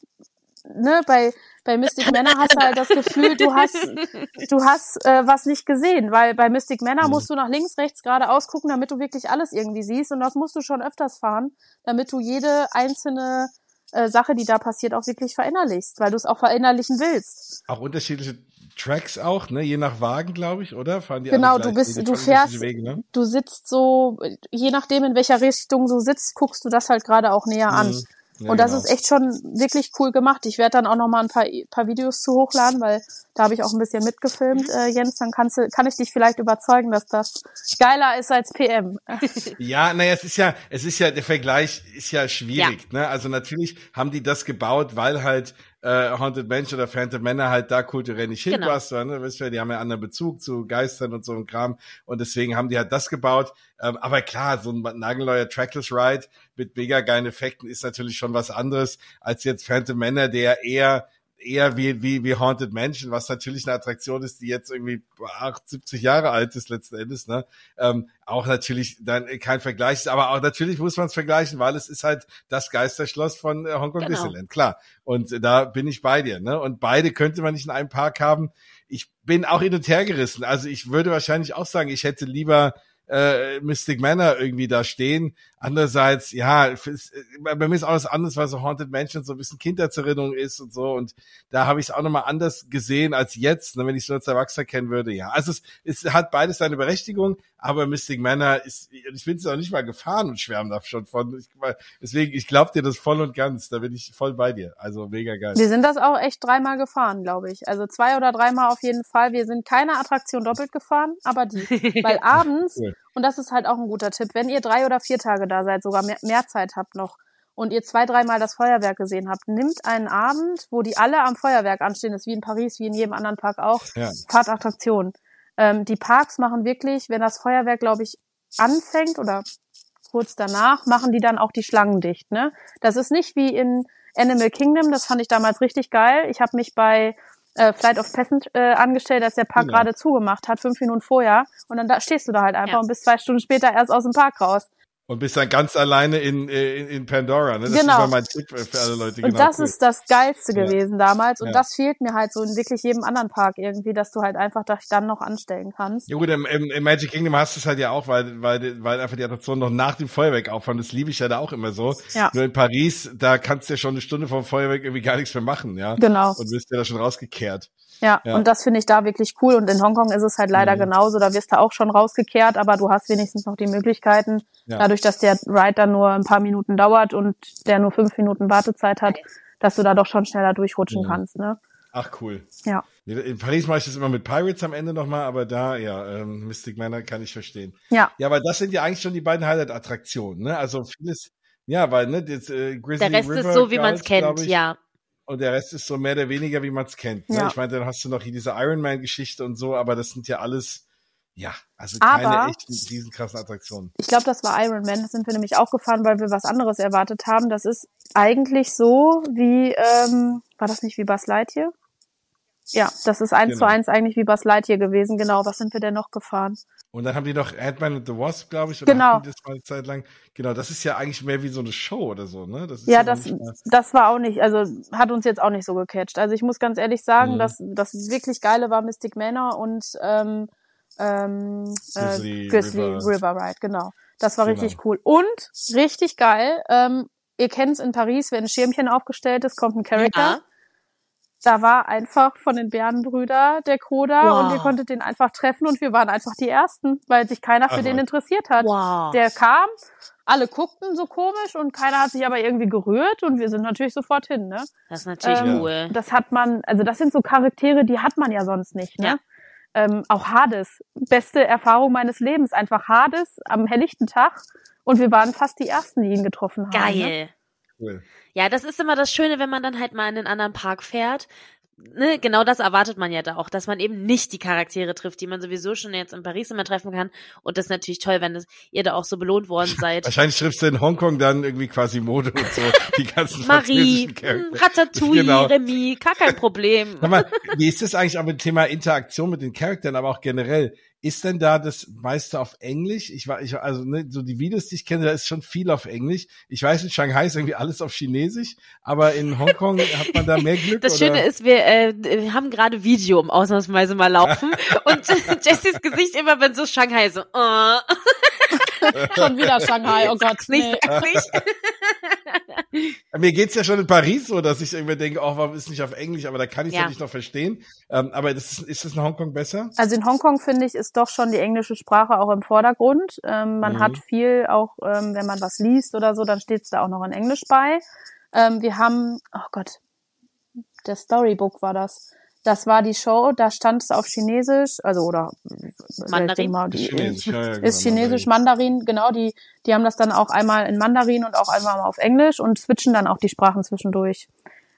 Speaker 3: ne, bei, bei Mystic Männer hast du halt das Gefühl, du hast, du hast äh, was nicht gesehen, weil bei Mystic Männer
Speaker 1: Mhm.
Speaker 3: musst du nach links, rechts, geradeaus gucken, damit du wirklich alles irgendwie siehst und das musst du schon öfters fahren, damit du jede einzelne äh, Sache, die da passiert, auch wirklich verinnerlichst, weil du es auch verinnerlichen willst.
Speaker 1: Auch unterschiedliche Tracks auch, ne? Je nach Wagen, glaube ich, oder? Fahren die
Speaker 3: Genau, du bist- du fährst-
Speaker 1: Wege, ne?
Speaker 3: Du sitzt so, je nachdem, in welcher Richtung du sitzt, guckst du das halt gerade auch näher an.
Speaker 1: Ja,
Speaker 3: und das
Speaker 1: genau.
Speaker 3: ist echt schon wirklich cool gemacht. Ich werde dann auch noch mal ein paar, paar Videos zu hochladen, weil da habe ich auch ein bisschen mitgefilmt, äh, Jens. Dann kannst du, kann ich dich vielleicht überzeugen, dass das geiler ist als PM.
Speaker 1: Ja, naja, es ist ja, es ist ja, der Vergleich ist ja schwierig, ne? Also natürlich haben die das gebaut, weil halt äh, Haunted Mansion oder Phantom Manor halt da kulturell nicht
Speaker 2: Genau.
Speaker 1: hinpasst, ne? Weißt du, die haben ja einen anderen Bezug zu Geistern und so ein Kram und deswegen haben die halt das gebaut. Ähm, aber klar, so ein nagelneuer Trackless Ride mit mega geilen Effekten ist natürlich schon was anderes als jetzt Phantom Manor, der eher eher wie, wie, wie Haunted Mansion, was natürlich eine Attraktion ist, die jetzt irgendwie 78 Jahre alt ist letzten Endes, ne? Ähm, auch natürlich dann kein Vergleich ist, aber auch natürlich muss man es vergleichen, weil es ist halt das Geisterschloss von äh, Hongkong
Speaker 2: Genau.
Speaker 1: Disneyland, klar. Und äh, da bin ich bei dir, ne? Und beide könnte man nicht in einem Park haben. Ich bin auch hin und her gerissen. Also ich würde wahrscheinlich auch sagen, ich hätte lieber äh, Mystic Manor irgendwie da stehen. Andererseits, ja, äh, bei mir ist auch was anderes, weil so Haunted Mansion so ein bisschen Kindheitserinnerung ist und so. Und da habe ich es auch nochmal anders gesehen als jetzt, ne, wenn ich es nur als Erwachsener kennen würde. Ja, also es, es hat beides seine Berechtigung, aber Mystic Manor ist, ich bin es auch nicht mal gefahren und schwärmen da schon von. Ich, deswegen, ich glaube dir das voll und ganz. Da bin ich voll bei dir. Also mega geil.
Speaker 3: Wir sind das auch echt dreimal gefahren, glaube ich. Also zwei oder dreimal auf jeden Fall. Wir sind keine Attraktion doppelt gefahren, aber die. Weil abends,
Speaker 1: Cool.
Speaker 3: Und das ist halt auch ein guter Tipp, wenn ihr drei oder vier Tage da seid, sogar mehr, mehr Zeit habt noch, und ihr zwei, dreimal das Feuerwerk gesehen habt, nimmt einen Abend, wo die alle am Feuerwerk anstehen, das ist wie in Paris, wie in jedem anderen Park auch,
Speaker 1: Ja.
Speaker 3: fahrt Attraktionen. Ähm, die Parks machen wirklich, wenn das Feuerwerk, glaube ich, anfängt oder kurz danach, machen die dann auch die Schlangen dicht. Ne? Das ist nicht wie in Animal Kingdom, das fand ich damals richtig geil. Ich habe mich bei äh, Flight of Passage äh, angestellt, als der Park
Speaker 1: Genau.
Speaker 3: gerade zugemacht hat, fünf Minuten vorher. Und dann da stehst du da halt einfach
Speaker 2: Ja.
Speaker 3: und bist zwei Stunden später erst aus dem Park raus.
Speaker 1: Und bist dann ganz alleine in, in, in Pandora, ne? Das
Speaker 3: Genau.
Speaker 1: ist mein Tipp für alle Leute.
Speaker 3: Und
Speaker 1: genau,
Speaker 3: das
Speaker 1: cool.
Speaker 3: ist das Geilste
Speaker 1: Ja.
Speaker 3: gewesen damals. Und
Speaker 1: Ja.
Speaker 3: das fehlt mir halt so in wirklich jedem anderen Park irgendwie, dass du halt einfach dich dann noch anstellen kannst.
Speaker 1: Ja gut, im, im, im Magic Kingdom hast du es halt ja auch, weil, weil, weil einfach die Attraktion noch nach dem Feuerwerk auffahren. Das liebe ich ja da auch immer so.
Speaker 3: Ja.
Speaker 1: Nur in Paris, da kannst du ja schon eine Stunde vom Feuerwerk irgendwie gar nichts mehr machen, ja.
Speaker 3: Genau.
Speaker 1: Und wirst ja da schon rausgekehrt.
Speaker 3: Ja,
Speaker 1: Ja.
Speaker 3: und das finde ich da wirklich cool. Und in Hongkong ist es halt leider
Speaker 1: Mhm.
Speaker 3: genauso. Da wirst du auch schon rausgekehrt, aber du hast wenigstens noch die Möglichkeiten,
Speaker 1: Ja.
Speaker 3: dadurch, dass der Ride dann nur ein paar Minuten dauert und der nur fünf Minuten Wartezeit hat, dass du da doch schon schneller durchrutschen
Speaker 1: Mhm.
Speaker 3: kannst. Ne?
Speaker 1: Ach cool.
Speaker 3: Ja.
Speaker 1: In Paris mache ich das immer mit Pirates am Ende nochmal, aber da, ja, ähm, Mystic Manor kann ich verstehen.
Speaker 3: Ja,
Speaker 1: Ja, weil das sind ja eigentlich schon die beiden Highlight-Attraktionen, ne? Also vieles, ja, weil, ne, das, äh, Grizzly
Speaker 2: Der Rest
Speaker 1: River
Speaker 2: ist so, wie man es kennt,
Speaker 1: ich,
Speaker 2: ja.
Speaker 1: Und der Rest ist so mehr oder weniger, wie man es kennt. Ne?
Speaker 3: Ja.
Speaker 1: Ich meine, dann hast du noch hier diese Iron Man-Geschichte und so, aber das sind ja alles, ja, also
Speaker 3: Aber-
Speaker 1: keine echten, riesenkrassen Attraktionen.
Speaker 3: ich glaube, das war Iron Man. Das sind wir nämlich auch gefahren, weil wir was anderes erwartet haben. Das ist eigentlich so wie, ähm, war das nicht wie Buzz Lightyear? Ja, das ist eins
Speaker 1: Genau.
Speaker 3: zu eins eigentlich wie Buzz Lightyear gewesen. Genau, was sind wir denn noch gefahren?
Speaker 1: Und dann haben die noch Ant-Man and the Wasp, glaube ich, oder
Speaker 3: Genau.
Speaker 1: das mal eine Zeit lang. Genau, das ist ja eigentlich mehr wie so eine Show oder so, ne? Das ist
Speaker 3: Ja,
Speaker 1: noch
Speaker 3: das, das war auch nicht, also hat uns jetzt auch nicht so gecatcht. Also ich muss ganz ehrlich sagen,
Speaker 1: Mhm.
Speaker 3: dass das wirklich geile war Mystic Manor und ähm, ähm,
Speaker 1: Grizzly
Speaker 3: äh, Grizzly
Speaker 1: River.
Speaker 3: River. Ride, genau. Das war
Speaker 1: Genau.
Speaker 3: richtig cool. Und richtig geil, ähm, ihr kennt es in Paris, wenn ein Schirmchen aufgestellt ist, kommt ein Charakter.
Speaker 2: Ja.
Speaker 3: Da war einfach von den Bärenbrüder der Koda
Speaker 2: Wow.
Speaker 3: und ihr konntet den einfach treffen und wir waren einfach die Ersten, weil sich keiner für
Speaker 1: Ach,
Speaker 3: den
Speaker 1: was.
Speaker 3: interessiert hat.
Speaker 2: Wow.
Speaker 3: Der kam, alle guckten so komisch und keiner hat sich aber irgendwie gerührt und wir sind natürlich sofort hin, ne?
Speaker 2: das ist natürlich
Speaker 3: Ähm,
Speaker 2: cool.
Speaker 3: Das hat man, also das sind so Charaktere, die hat man ja sonst nicht, ne?
Speaker 2: Ja.
Speaker 3: Ähm, auch Hades, beste Erfahrung meines Lebens, einfach Hades am helllichten Tag und wir waren fast die Ersten, die ihn getroffen haben. Ne?
Speaker 1: Cool.
Speaker 2: Ja, das ist immer das Schöne, wenn man dann halt mal in einen anderen Park fährt. Ne, genau das erwartet man ja da auch, dass man eben nicht die Charaktere trifft, die man sowieso schon jetzt in Paris immer treffen kann. Und das ist natürlich toll, wenn das, ihr da auch so belohnt worden seid.
Speaker 1: Wahrscheinlich triffst du in Hongkong dann irgendwie quasi Mode und so, die ganzen
Speaker 2: Marie, hm, Ratatouille,
Speaker 1: Genau.
Speaker 2: Remy, gar kein Problem.
Speaker 1: Sag mal, wie ist das eigentlich auch mit dem Thema Interaktion mit den Charakteren, aber auch generell? Ist denn da das meiste auf Englisch? Ich war, ich, also, ne, so die Videos, die ich kenne, da ist schon viel auf Englisch. Ich weiß, in Shanghai ist irgendwie alles auf Chinesisch, aber in Hongkong hat man da mehr Glück.
Speaker 2: Das
Speaker 1: oder?
Speaker 2: Schöne ist, wir äh, wir haben gerade Video um ausnahmsweise mal laufen und Jessys Gesicht immer, wenn so Shanghai so, äh,
Speaker 3: Schon wieder Shanghai, oh Gott.
Speaker 2: nicht, nicht.
Speaker 1: Mir geht's ja schon in Paris so, dass ich irgendwie denke, oh, warum ist nicht auf Englisch, aber da kann ich es
Speaker 2: Ja.
Speaker 1: ja nicht noch verstehen. Ähm, aber das ist, ist das in Hongkong besser?
Speaker 3: Also in Hongkong finde ich, ist doch schon die englische Sprache auch im Vordergrund. Ähm, man
Speaker 1: Mhm.
Speaker 3: hat viel auch, ähm, wenn man was liest oder so, dann steht es da auch noch in Englisch bei. Ähm, wir haben, oh Gott, der Storybook war das. Das war die Show, da stand es auf Chinesisch, also oder
Speaker 2: Mandarin?
Speaker 3: ich denke mal,
Speaker 1: Ist
Speaker 3: die,
Speaker 1: Chinesisch, ja, ja,
Speaker 3: ist
Speaker 1: genau,
Speaker 3: Chinesisch Mandarin, genau, die, die haben das dann auch einmal in Mandarin und auch einmal auf Englisch und switchen dann auch die Sprachen zwischendurch.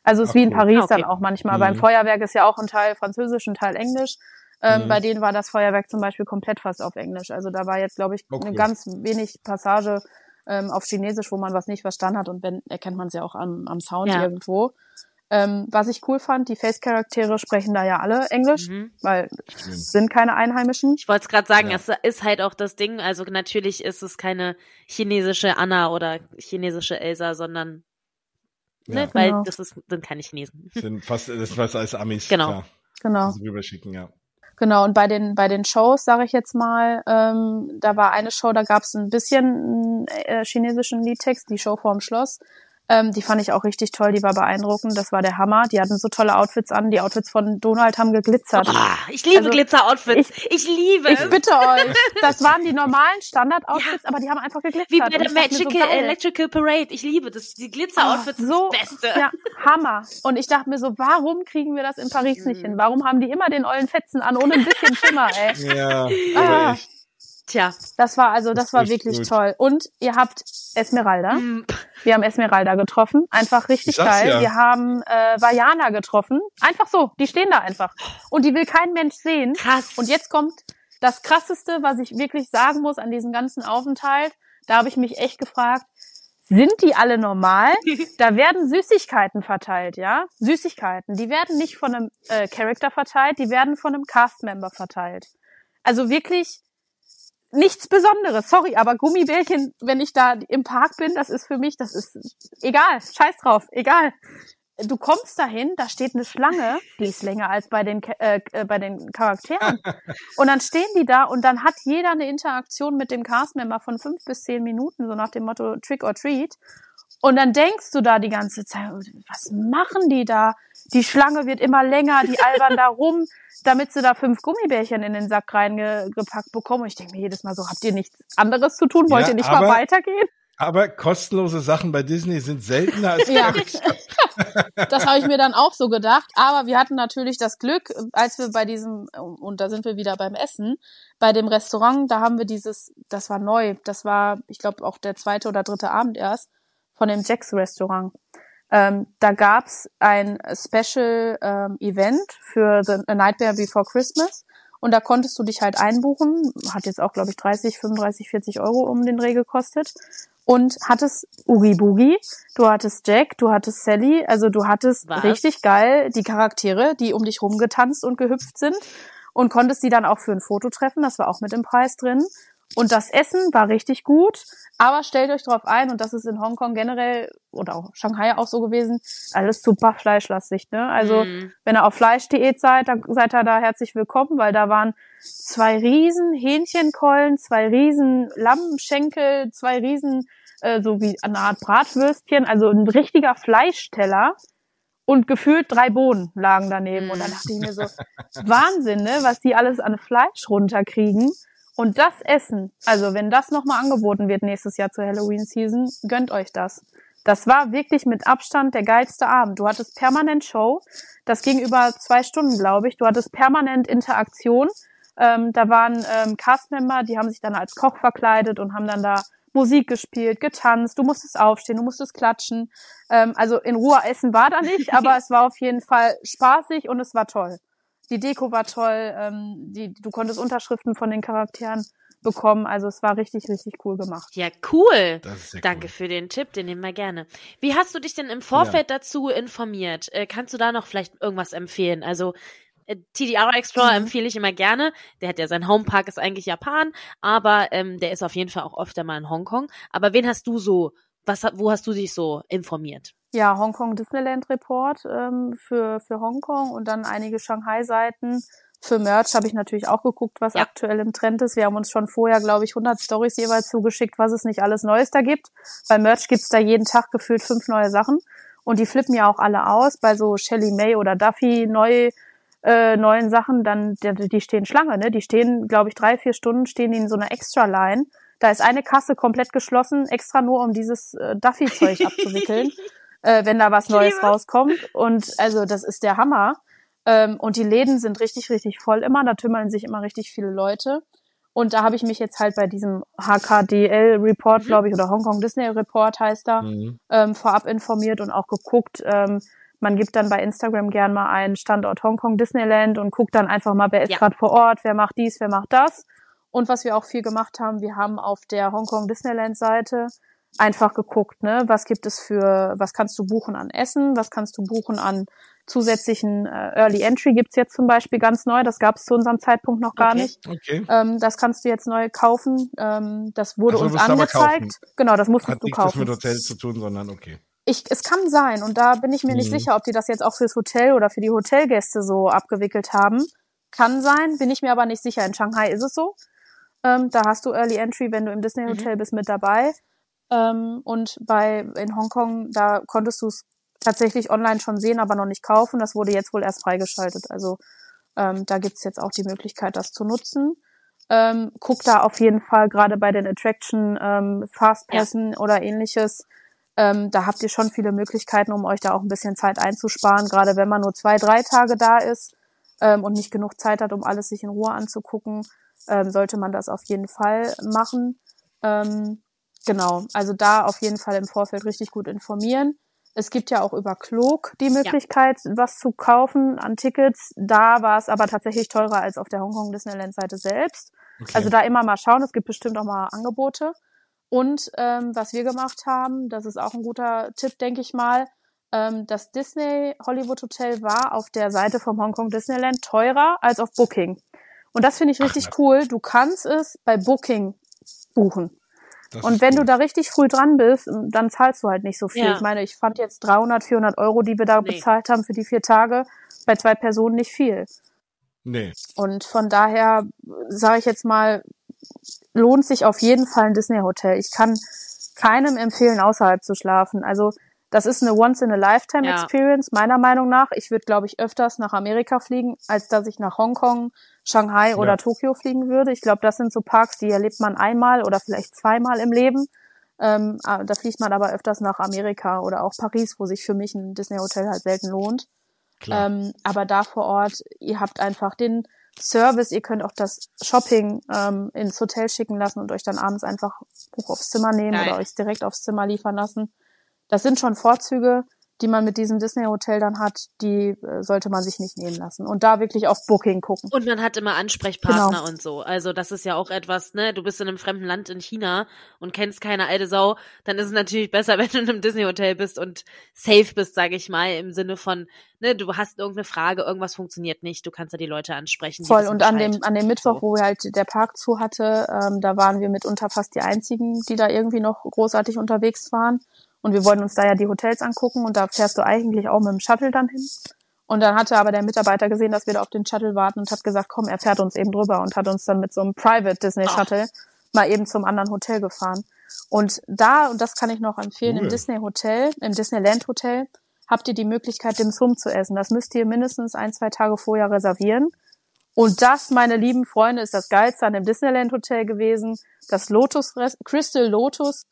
Speaker 3: Also es ist wie in. Paris
Speaker 2: Ah, okay.
Speaker 3: dann auch manchmal.
Speaker 1: Mhm.
Speaker 3: Beim Feuerwerk ist ja auch ein Teil Französisch, ein Teil Englisch. Ähm,
Speaker 1: Mhm.
Speaker 3: Bei denen war das Feuerwerk zum Beispiel komplett fast auf Englisch. Also da war jetzt, glaube ich,
Speaker 1: Oh,
Speaker 3: eine ganz wenig Passage ähm, auf Chinesisch, wo man was nicht verstanden hat. Und wenn, erkennt man es ja auch am, am Sound
Speaker 2: Ja.
Speaker 3: irgendwo. Ähm, was ich cool fand, die Face-Charaktere sprechen da ja alle Englisch,
Speaker 2: Mhm.
Speaker 3: weil es sind keine Einheimischen.
Speaker 2: Ich wollte es gerade sagen,
Speaker 1: Ja.
Speaker 2: es ist halt auch das Ding, also natürlich ist es keine chinesische Anna oder chinesische Elsa, sondern ne,
Speaker 1: Ja.
Speaker 2: weil
Speaker 3: Genau.
Speaker 2: das ist, sind keine Chinesen.
Speaker 1: Sind fast, das ist fast als Amis,
Speaker 2: Genau.
Speaker 1: klar.
Speaker 3: Genau.
Speaker 1: Rüberschicken, ja.
Speaker 3: Genau, und bei den, bei den Shows, sage ich jetzt mal, ähm, da war eine Show, da gab es ein bisschen äh, chinesischen Liedtext, die Show vorm Schloss. Ähm, die fand ich auch richtig toll, die war beeindruckend, das war der Hammer. Die hatten so tolle Outfits an, die Outfits von Donald haben geglitzert.
Speaker 2: Ah, ich liebe
Speaker 3: Also,
Speaker 2: Glitzer-Outfits. Ich, liebe
Speaker 3: Ich bitte euch, das waren die normalen Standard-Outfits, aber die haben einfach geglitzert.
Speaker 2: Wie bei der
Speaker 3: ich so,
Speaker 2: Magical
Speaker 3: geil.
Speaker 2: Electrical Parade. Ich liebe das. Die Glitzer-Outfits sind
Speaker 3: so,
Speaker 2: das Beste.
Speaker 3: Ja, Hammer. Und ich dachte mir so, warum kriegen wir das in Paris nicht hin? Warum haben die immer den ollen Fetzen an, ohne ein bisschen Schimmer, ey?
Speaker 1: Ja,
Speaker 3: Ah.
Speaker 2: Tja.
Speaker 3: Das war also, das
Speaker 1: ist
Speaker 3: war wirklich
Speaker 1: gut.
Speaker 3: toll. Und ihr habt Esmeralda.
Speaker 2: Mm,
Speaker 3: Wir haben Esmeralda getroffen. Einfach richtig geil.
Speaker 1: ja.
Speaker 3: Wir haben äh, Vajana getroffen. Einfach so. Die stehen da einfach. Und die will kein Mensch sehen.
Speaker 2: Krass.
Speaker 3: Und jetzt kommt das Krasseste, was ich wirklich sagen muss an diesem ganzen Aufenthalt. Da habe ich mich echt gefragt, sind die alle normal? Da werden Süßigkeiten verteilt, ja? Süßigkeiten. Die werden nicht von einem äh, Character verteilt, die werden von einem Cast-Member verteilt. Also wirklich nichts Besonderes, sorry, aber Gummibärchen, wenn ich da im Park bin, das ist für mich, das ist egal, scheiß drauf, egal. Du kommst dahin, da steht eine Schlange, die ist länger als bei den äh, äh, bei den Charakteren. Und dann stehen die da und dann hat jeder eine Interaktion mit dem Castmember von fünf bis zehn Minuten, so nach dem Motto Trick or Treat. Und dann denkst du da die ganze Zeit, was machen die da? Die Schlange wird immer länger, die albern da rum, damit sie da fünf Gummibärchen in den Sack reingepackt bekommen. Und ich denke mir jedes Mal so, habt ihr nichts anderes zu tun? Wollt
Speaker 1: Ja,
Speaker 3: ihr nicht
Speaker 1: aber-
Speaker 3: mal weitergehen?
Speaker 1: Aber kostenlose Sachen bei Disney sind seltener als
Speaker 3: Ja. Das habe ich mir dann auch so gedacht. Aber wir hatten natürlich das Glück, als wir bei diesem, und da sind wir wieder beim Essen, bei dem Restaurant, da haben wir dieses, das war neu, das war, ich glaube, auch der zweite oder dritte Abend erst, von dem Jacks Restaurant. Ähm, da gab's ein Special ähm, Event für The A Nightmare Before Christmas. Und da konntest du dich halt einbuchen. Hat jetzt auch, glaube ich, 30, 35, 40 Euro um den Dreh gekostet. Und hattest Oogie Boogie, du hattest Jack, du hattest Sally, also du hattest
Speaker 2: Was?
Speaker 3: richtig geil die Charaktere, die um dich rumgetanzt und gehüpft sind und konntest die dann auch für ein Foto treffen, das war auch mit im Preis drin. Und das Essen war richtig gut, aber stellt euch drauf ein, und das ist in Hongkong generell oder auch Shanghai auch so gewesen, alles super fleischlastig, ne? Also
Speaker 2: Mhm.
Speaker 3: wenn ihr auf Fleischdiät seid, dann seid ihr da herzlich willkommen, weil da waren zwei riesen Hähnchenkeulen, zwei riesen Lammschenkel, zwei riesen, äh, so wie eine Art Bratwürstchen, also ein richtiger Fleischteller und gefühlt drei Bohnen lagen daneben. Und dann dachte ich mir so, Wahnsinn, ne, was die alles an Fleisch runterkriegen. Und das Essen, also wenn das nochmal angeboten wird nächstes Jahr zur Halloween-Season, gönnt euch das. Das war wirklich mit Abstand der geilste Abend. Du hattest permanent Show. Das ging über zwei Stunden, glaube ich. Du hattest permanent Interaktion. Ähm, da waren ähm, Castmember, die haben sich dann als Koch verkleidet und haben dann da Musik gespielt, getanzt. Du musstest aufstehen, du musstest klatschen. Ähm, also in Ruhe essen war da nicht, aber es war auf jeden Fall spaßig und es war toll. Die Deko war toll. Ähm, die, du konntest Unterschriften von den Charakteren bekommen. Also es war richtig, richtig cool gemacht.
Speaker 2: Ja, cool.
Speaker 1: Das ist sehr
Speaker 2: Danke
Speaker 1: cool.
Speaker 2: für den Tipp, den nehmen wir gerne. Wie hast du dich denn im Vorfeld dazu informiert? Äh, kannst du da noch vielleicht irgendwas empfehlen? Also äh, TDR Explorer
Speaker 3: Mhm.
Speaker 2: empfehle ich immer gerne. Der hat ja sein Homepark ist eigentlich Japan, aber ähm, der ist auf jeden Fall auch öfter mal in Hongkong. Aber wen hast du so? Was, hat- wo hast du dich so informiert?
Speaker 3: Ja, Hongkong Disneyland Report ähm, für, für Hongkong und dann einige Shanghai-Seiten. Für Merch habe ich natürlich auch geguckt, was
Speaker 2: Ja.
Speaker 3: aktuell im Trend ist. Wir haben uns schon vorher, glaube ich, 100 Stories jeweils zugeschickt, was es nicht alles Neues da gibt. Bei Merch gibt's da jeden Tag gefühlt fünf neue Sachen. Und die flippen ja auch alle aus. Bei so Shelly May oder Duffy neu, äh, neuen Sachen, dann die, stehen Schlange, ne? Die stehen, glaube ich, drei, vier Stunden stehen die in so einer Extra-Line. Da ist eine Kasse komplett geschlossen, extra nur um dieses äh, Duffy-Zeug abzuwickeln, äh, wenn da was Neues rauskommt. Und also das ist der Hammer. Ähm, und die Läden sind richtig, richtig voll immer. Da tümmeln sich immer richtig viele Leute. Und da habe ich mich jetzt halt bei diesem HKDL-Report,
Speaker 2: Mhm.
Speaker 3: glaube ich, oder Hongkong Disney Report heißt da,
Speaker 1: Mhm.
Speaker 3: ähm, vorab informiert und auch geguckt. Ähm, man gibt dann bei Instagram gern mal einen Standort Hongkong Disneyland und guckt dann einfach mal, wer ist
Speaker 2: Ja.
Speaker 3: gerade vor Ort, wer macht dies, wer macht das. Und was wir auch viel gemacht haben, wir haben auf der Hongkong Disneyland Seite einfach geguckt, ne, was gibt es für, was kannst du buchen an Essen, was kannst du buchen an zusätzlichen äh, Early Entry gibt's jetzt zum Beispiel ganz neu, das gab es zu unserem Zeitpunkt noch gar
Speaker 2: Okay.
Speaker 3: nicht.
Speaker 1: Okay.
Speaker 3: Ähm, das kannst du jetzt neu kaufen. Ähm, das wurde
Speaker 1: Ach so,
Speaker 3: uns angezeigt. Genau, das musstest
Speaker 1: Hat
Speaker 3: du
Speaker 1: nichts was
Speaker 3: kaufen.
Speaker 1: mit Hotel zu tun, sondern okay.
Speaker 3: Ich, es kann sein, und da bin ich mir nicht
Speaker 1: Mhm.
Speaker 3: sicher, ob die das jetzt auch fürs Hotel oder für die Hotelgäste so abgewickelt haben. Kann sein, bin ich mir aber nicht sicher. In Shanghai ist es so. Ähm, da hast du Early Entry, wenn du im Disney Hotel bist, mit dabei. Ähm, und bei in Hongkong, da konntest du es tatsächlich online schon sehen, aber noch nicht kaufen. Das wurde jetzt wohl erst freigeschaltet. Also ähm, da gibt's jetzt auch die Möglichkeit, das zu nutzen. Ähm, guck da auf jeden Fall gerade bei den Attraction ähm, Fastpassen oder ähnliches. Ähm, da habt ihr schon viele Möglichkeiten, um euch da auch ein bisschen Zeit einzusparen, gerade wenn man nur zwei, drei Tage da ist ähm, und nicht genug Zeit hat, um alles sich in Ruhe anzugucken, ähm, sollte man das auf jeden Fall machen. Ähm, genau, also da auf jeden Fall im Vorfeld richtig gut informieren. Es gibt ja auch über Klok die Möglichkeit, was zu kaufen an Tickets. Da war es aber tatsächlich teurer als auf der Hongkong Disneyland Seite selbst.
Speaker 1: okay.
Speaker 3: Also da immer mal schauen, es gibt bestimmt auch mal Angebote. Und ähm, was wir gemacht haben, das ist auch ein guter Tipp, denke ich mal, ähm, das Disney Hollywood Hotel war auf der Seite vom Hongkong Disneyland teurer als auf Booking. Und das finde ich richtig Ach, cool. Du kannst es bei Booking buchen. Das und wenn cool. du da richtig früh dran bist, dann zahlst du halt nicht so viel. Ja. Ich meine, ich fand jetzt 300, 400 Euro, die wir da nee. bezahlt haben für die vier Tage, bei zwei Personen nicht viel.
Speaker 1: Nee.
Speaker 3: Und von daher sage ich jetzt mal, lohnt sich auf jeden Fall ein Disney-Hotel. Ich kann keinem empfehlen, außerhalb zu schlafen. Also das ist eine Once-in-a-Lifetime-Experience, ja. meiner Meinung nach. Ich würde, glaube ich, öfters nach Amerika fliegen, als dass ich nach Hongkong, Shanghai oder ja. Tokio fliegen würde. Ich glaube, das sind so Parks, die erlebt man einmal oder vielleicht zweimal im Leben. Ähm, da fliegt man aber öfters nach Amerika oder auch Paris, wo sich für mich ein Disney-Hotel halt selten lohnt. Ähm, aber da vor Ort, ihr habt einfach den Service, ihr könnt auch das Shopping ähm, ins Hotel schicken lassen und euch dann abends einfach hoch aufs Zimmer nehmen Geil. oder euch direkt aufs Zimmer liefern lassen. Das sind schon Vorzüge, die man mit diesem Disney-Hotel dann hat, die äh, sollte man sich nicht nehmen lassen. Und da wirklich auf Booking gucken.
Speaker 2: Und man hat immer Ansprechpartner genau. und so. Also das ist ja auch etwas, ne, du bist in einem fremden Land in China und kennst keine alte Sau, dann ist es natürlich besser, wenn du in einem Disney-Hotel bist und safe bist, sage ich mal, im Sinne von, ne, du hast irgendeine Frage, irgendwas funktioniert nicht, du kannst ja die Leute ansprechen.
Speaker 3: Voll, und an dem, an dem Mittwoch, so. wo wir halt der Park zu hatte, ähm, da waren wir mitunter fast die einzigen, die da irgendwie noch großartig unterwegs waren. Und wir wollten uns da ja die Hotels angucken und da fährst du eigentlich auch mit dem Shuttle dann hin. Und dann hatte aber der Mitarbeiter gesehen, dass wir da auf den Shuttle warten und hat gesagt, komm, er fährt uns eben drüber und hat uns dann mit so einem Private Disney Shuttle Ach. mal eben zum anderen Hotel gefahren. Und da, und das kann ich noch empfehlen, cool. im Disney Hotel, im Disneyland Hotel, habt ihr die Möglichkeit, dem Sum zu essen. Das müsst ihr mindestens ein, zwei Tage vorher reservieren. Und das, meine lieben Freunde, ist das Geilste an dem Disneyland Hotel gewesen. Das Lotus, Crystal Lotus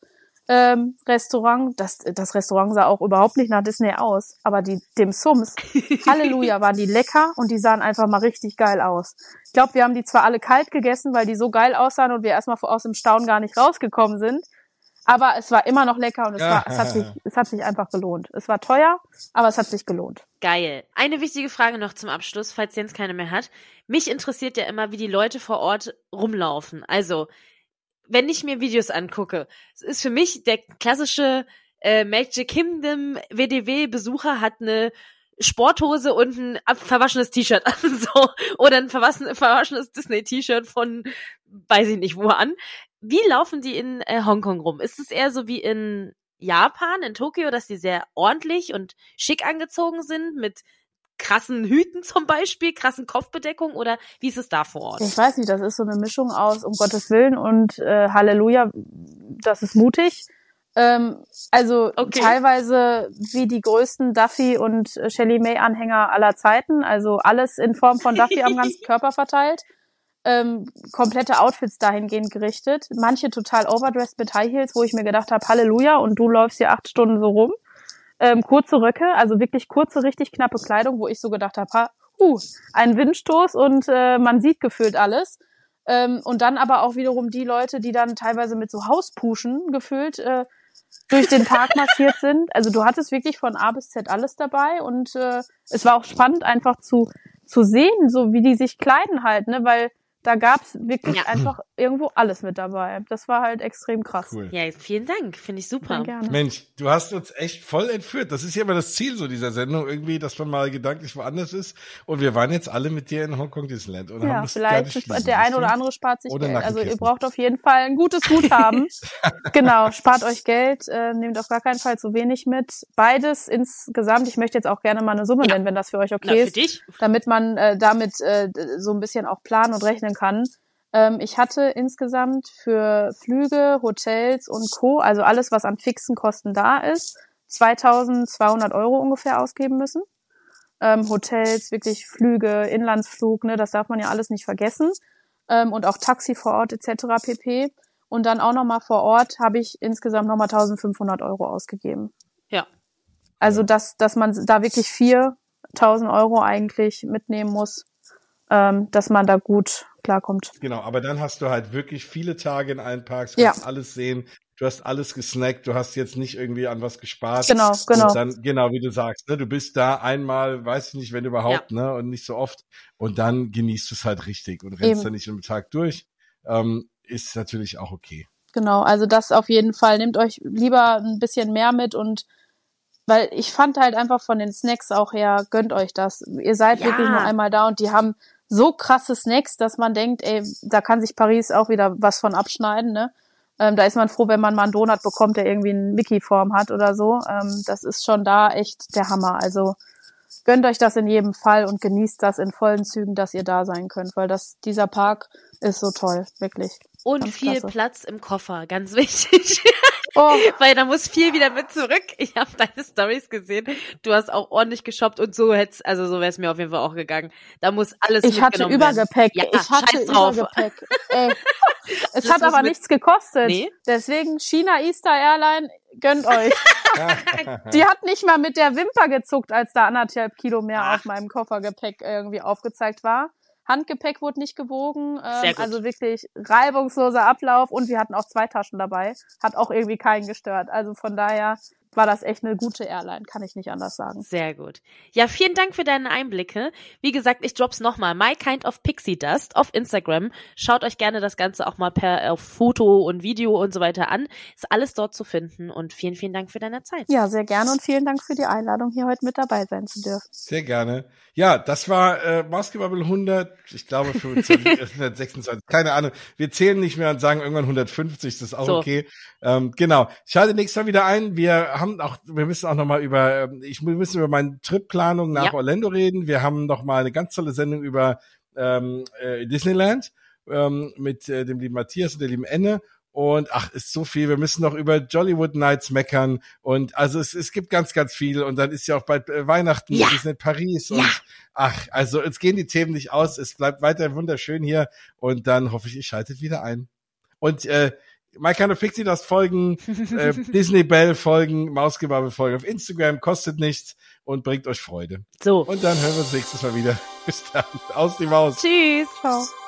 Speaker 3: ähm, Restaurant. Das, das Restaurant sah auch überhaupt nicht nach Disney aus, aber die Dim Sums, Halleluja, waren die lecker und die sahen einfach mal richtig geil aus. Ich glaube, wir haben die zwar alle kalt gegessen, weil die so geil aussahen und wir erstmal aus dem Staunen gar nicht rausgekommen sind. Aber es war immer noch lecker und es, war, es, hat sich, es hat sich einfach gelohnt. Es war teuer, aber es hat sich gelohnt.
Speaker 2: Geil. Eine wichtige Frage noch zum Abschluss, falls Jens keine mehr hat. Mich interessiert ja immer, wie die Leute vor Ort rumlaufen. Also, wenn ich mir Videos angucke, ist für mich der klassische äh, Magic Kingdom WDW-Besucher hat eine Sporthose und ein verwaschenes T-Shirt an, so. Oder ein verwaschenes Disney-T-Shirt von, weiß ich nicht wo an. Wie laufen die in äh, Hongkong rum? Ist es eher so wie in Japan, in Tokio, dass die sehr ordentlich und schick angezogen sind mit krassen Hüten zum Beispiel, krassen Kopfbedeckung oder wie ist es da vor Ort?
Speaker 3: Ich weiß nicht, das ist so eine Mischung aus um Gottes Willen und äh, Halleluja, das ist mutig. Ähm, also okay. teilweise wie die größten Duffy und Shelly May Anhänger aller Zeiten, also alles in Form von Duffy am ganzen Körper verteilt. Ähm, komplette Outfits dahingehend gerichtet. Manche total overdressed mit High Heels, wo ich mir gedacht habe, Halleluja, und du läufst hier acht Stunden so rum ähm, kurze Röcke, also wirklich kurze, richtig knappe Kleidung, wo ich so gedacht habe, uh, ein Windstoß und äh, man sieht gefühlt alles. Ähm, und dann aber auch wiederum die Leute, die dann teilweise mit so Hauspuschen gefühlt äh, durch den Park marschiert sind. Also du hattest wirklich von A bis Z alles dabei und äh, es war auch spannend einfach zu zu sehen, so wie die sich kleiden halt, ne, weil da gab's wirklich ja. einfach irgendwo alles mit dabei. Das war halt extrem krass.
Speaker 2: Cool. Ja, vielen Dank. Finde ich super.
Speaker 1: gerne. Mensch, du hast uns echt voll entführt. Das ist ja immer das Ziel so dieser Sendung, irgendwie, dass man mal gedanklich woanders ist. Und wir waren jetzt alle mit dir in Hongkong Disneyland. Und
Speaker 3: ja, haben vielleicht lieben, der eine oder andere spart sich Geld. Also ihr braucht auf jeden Fall ein gutes Guthaben. genau, spart euch Geld, äh, nehmt auf gar keinen Fall zu wenig mit. Beides insgesamt. Ich möchte jetzt auch gerne mal eine Summe ja. nennen, wenn das für euch okay Na, ist. Dich? Damit man äh, damit äh, so ein bisschen auch planen und rechnen rechnen kann. Ähm, ich hatte insgesamt für Flüge, Hotels und Co., also alles, was an fixen Kosten da ist, 2200 Euro ungefähr ausgeben müssen. Ähm, Hotels, wirklich Flüge, Inlandsflug, ne, das darf man ja alles nicht vergessen. Ähm, und auch Taxi vor Ort etc. pp. Und dann auch nochmal vor Ort habe ich insgesamt nochmal 1500 Euro ausgegeben.
Speaker 2: Ja.
Speaker 3: Also, dass, dass man da wirklich 4000 Euro eigentlich mitnehmen muss, ähm, dass man da gut klarkommt.
Speaker 1: Genau, aber dann hast du halt wirklich viele Tage in allen Parks, kannst ja. alles sehen, du hast alles gesnackt, du hast jetzt nicht irgendwie an was gespart.
Speaker 3: Genau, genau.
Speaker 1: Und dann, genau, wie du sagst, ne, du bist da einmal, weiß ich nicht, wenn überhaupt, ja. ne, und nicht so oft. Und dann genießt du es halt richtig und rennst Eben. dann nicht im Tag durch. Ähm, ist natürlich auch okay.
Speaker 3: Genau, also das auf jeden Fall. Nehmt euch lieber ein bisschen mehr mit und weil ich fand halt einfach von den Snacks auch her, gönnt euch das. Ihr seid ja. wirklich nur einmal da und die haben so krasse Snacks, dass man denkt, ey, da kann sich Paris auch wieder was von abschneiden, ne? Ähm, da ist man froh, wenn man mal einen Donut bekommt, der irgendwie eine Mickey-Form hat oder so. Ähm, das ist schon da echt der Hammer. Also gönnt euch das in jedem Fall und genießt das in vollen Zügen, dass ihr da sein könnt, weil das, dieser Park ist so toll, wirklich.
Speaker 2: Und ganz viel klasse. Platz im Koffer, ganz wichtig. Oh. Weil da muss viel wieder mit zurück. Ich habe deine Stories gesehen. Du hast auch ordentlich geshoppt und so hätt's, also so wäre es mir auf jeden Fall auch gegangen. Da muss alles
Speaker 3: Ich hatte Übergepäck. Ja, ich hatte Übergepäck. Ey. Es das hat aber nichts gekostet. Nee? Deswegen China Easter Airline, gönnt euch. Die hat nicht mal mit der Wimper gezuckt, als da anderthalb Kilo mehr Ach. auf meinem Koffergepäck irgendwie aufgezeigt war. Handgepäck wurde nicht gewogen, ähm, also wirklich reibungsloser Ablauf und wir hatten auch zwei Taschen dabei, hat auch irgendwie keinen gestört. Also von daher war das echt eine gute Airline, kann ich nicht anders sagen.
Speaker 2: Sehr gut. Ja, vielen Dank für deine Einblicke. Wie gesagt, ich drop's nochmal. My Kind of Pixie Dust auf Instagram. Schaut euch gerne das Ganze auch mal per auf Foto und Video und so weiter an. Ist alles dort zu finden und vielen, vielen Dank für deine Zeit.
Speaker 3: Ja, sehr gerne und vielen Dank für die Einladung, hier heute mit dabei sein zu dürfen.
Speaker 1: Sehr gerne. Ja, das war äh, Basketball 100, ich glaube 25, 126, keine Ahnung. Wir zählen nicht mehr und sagen irgendwann 150, das ist auch so. okay. Ähm, genau. Schalte nächstes Mal wieder ein. Wir haben auch, wir müssen auch noch mal über, ähm, ich wir müssen über meine Tripplanung nach ja. Orlando reden. Wir haben noch mal eine ganz tolle Sendung über ähm, äh, Disneyland ähm, mit äh, dem lieben Matthias und der lieben Enne und ach, ist so viel. Wir müssen noch über Jollywood Nights meckern und also es, es gibt ganz, ganz viel und dann ist ja auch bald äh, Weihnachten, ja. in Paris und ja. ach, also jetzt gehen die Themen nicht aus. Es bleibt weiter wunderschön hier und dann hoffe ich, ihr schaltet wieder ein. Und äh, My Kind of Pixie das folgen, äh, Disney Bell folgen, Mausgebabbel folgen auf Instagram, kostet nichts und bringt euch Freude. So. Und dann hören wir uns nächstes Mal wieder. Bis dann. Aus die Maus.
Speaker 2: Tschüss. Ciao.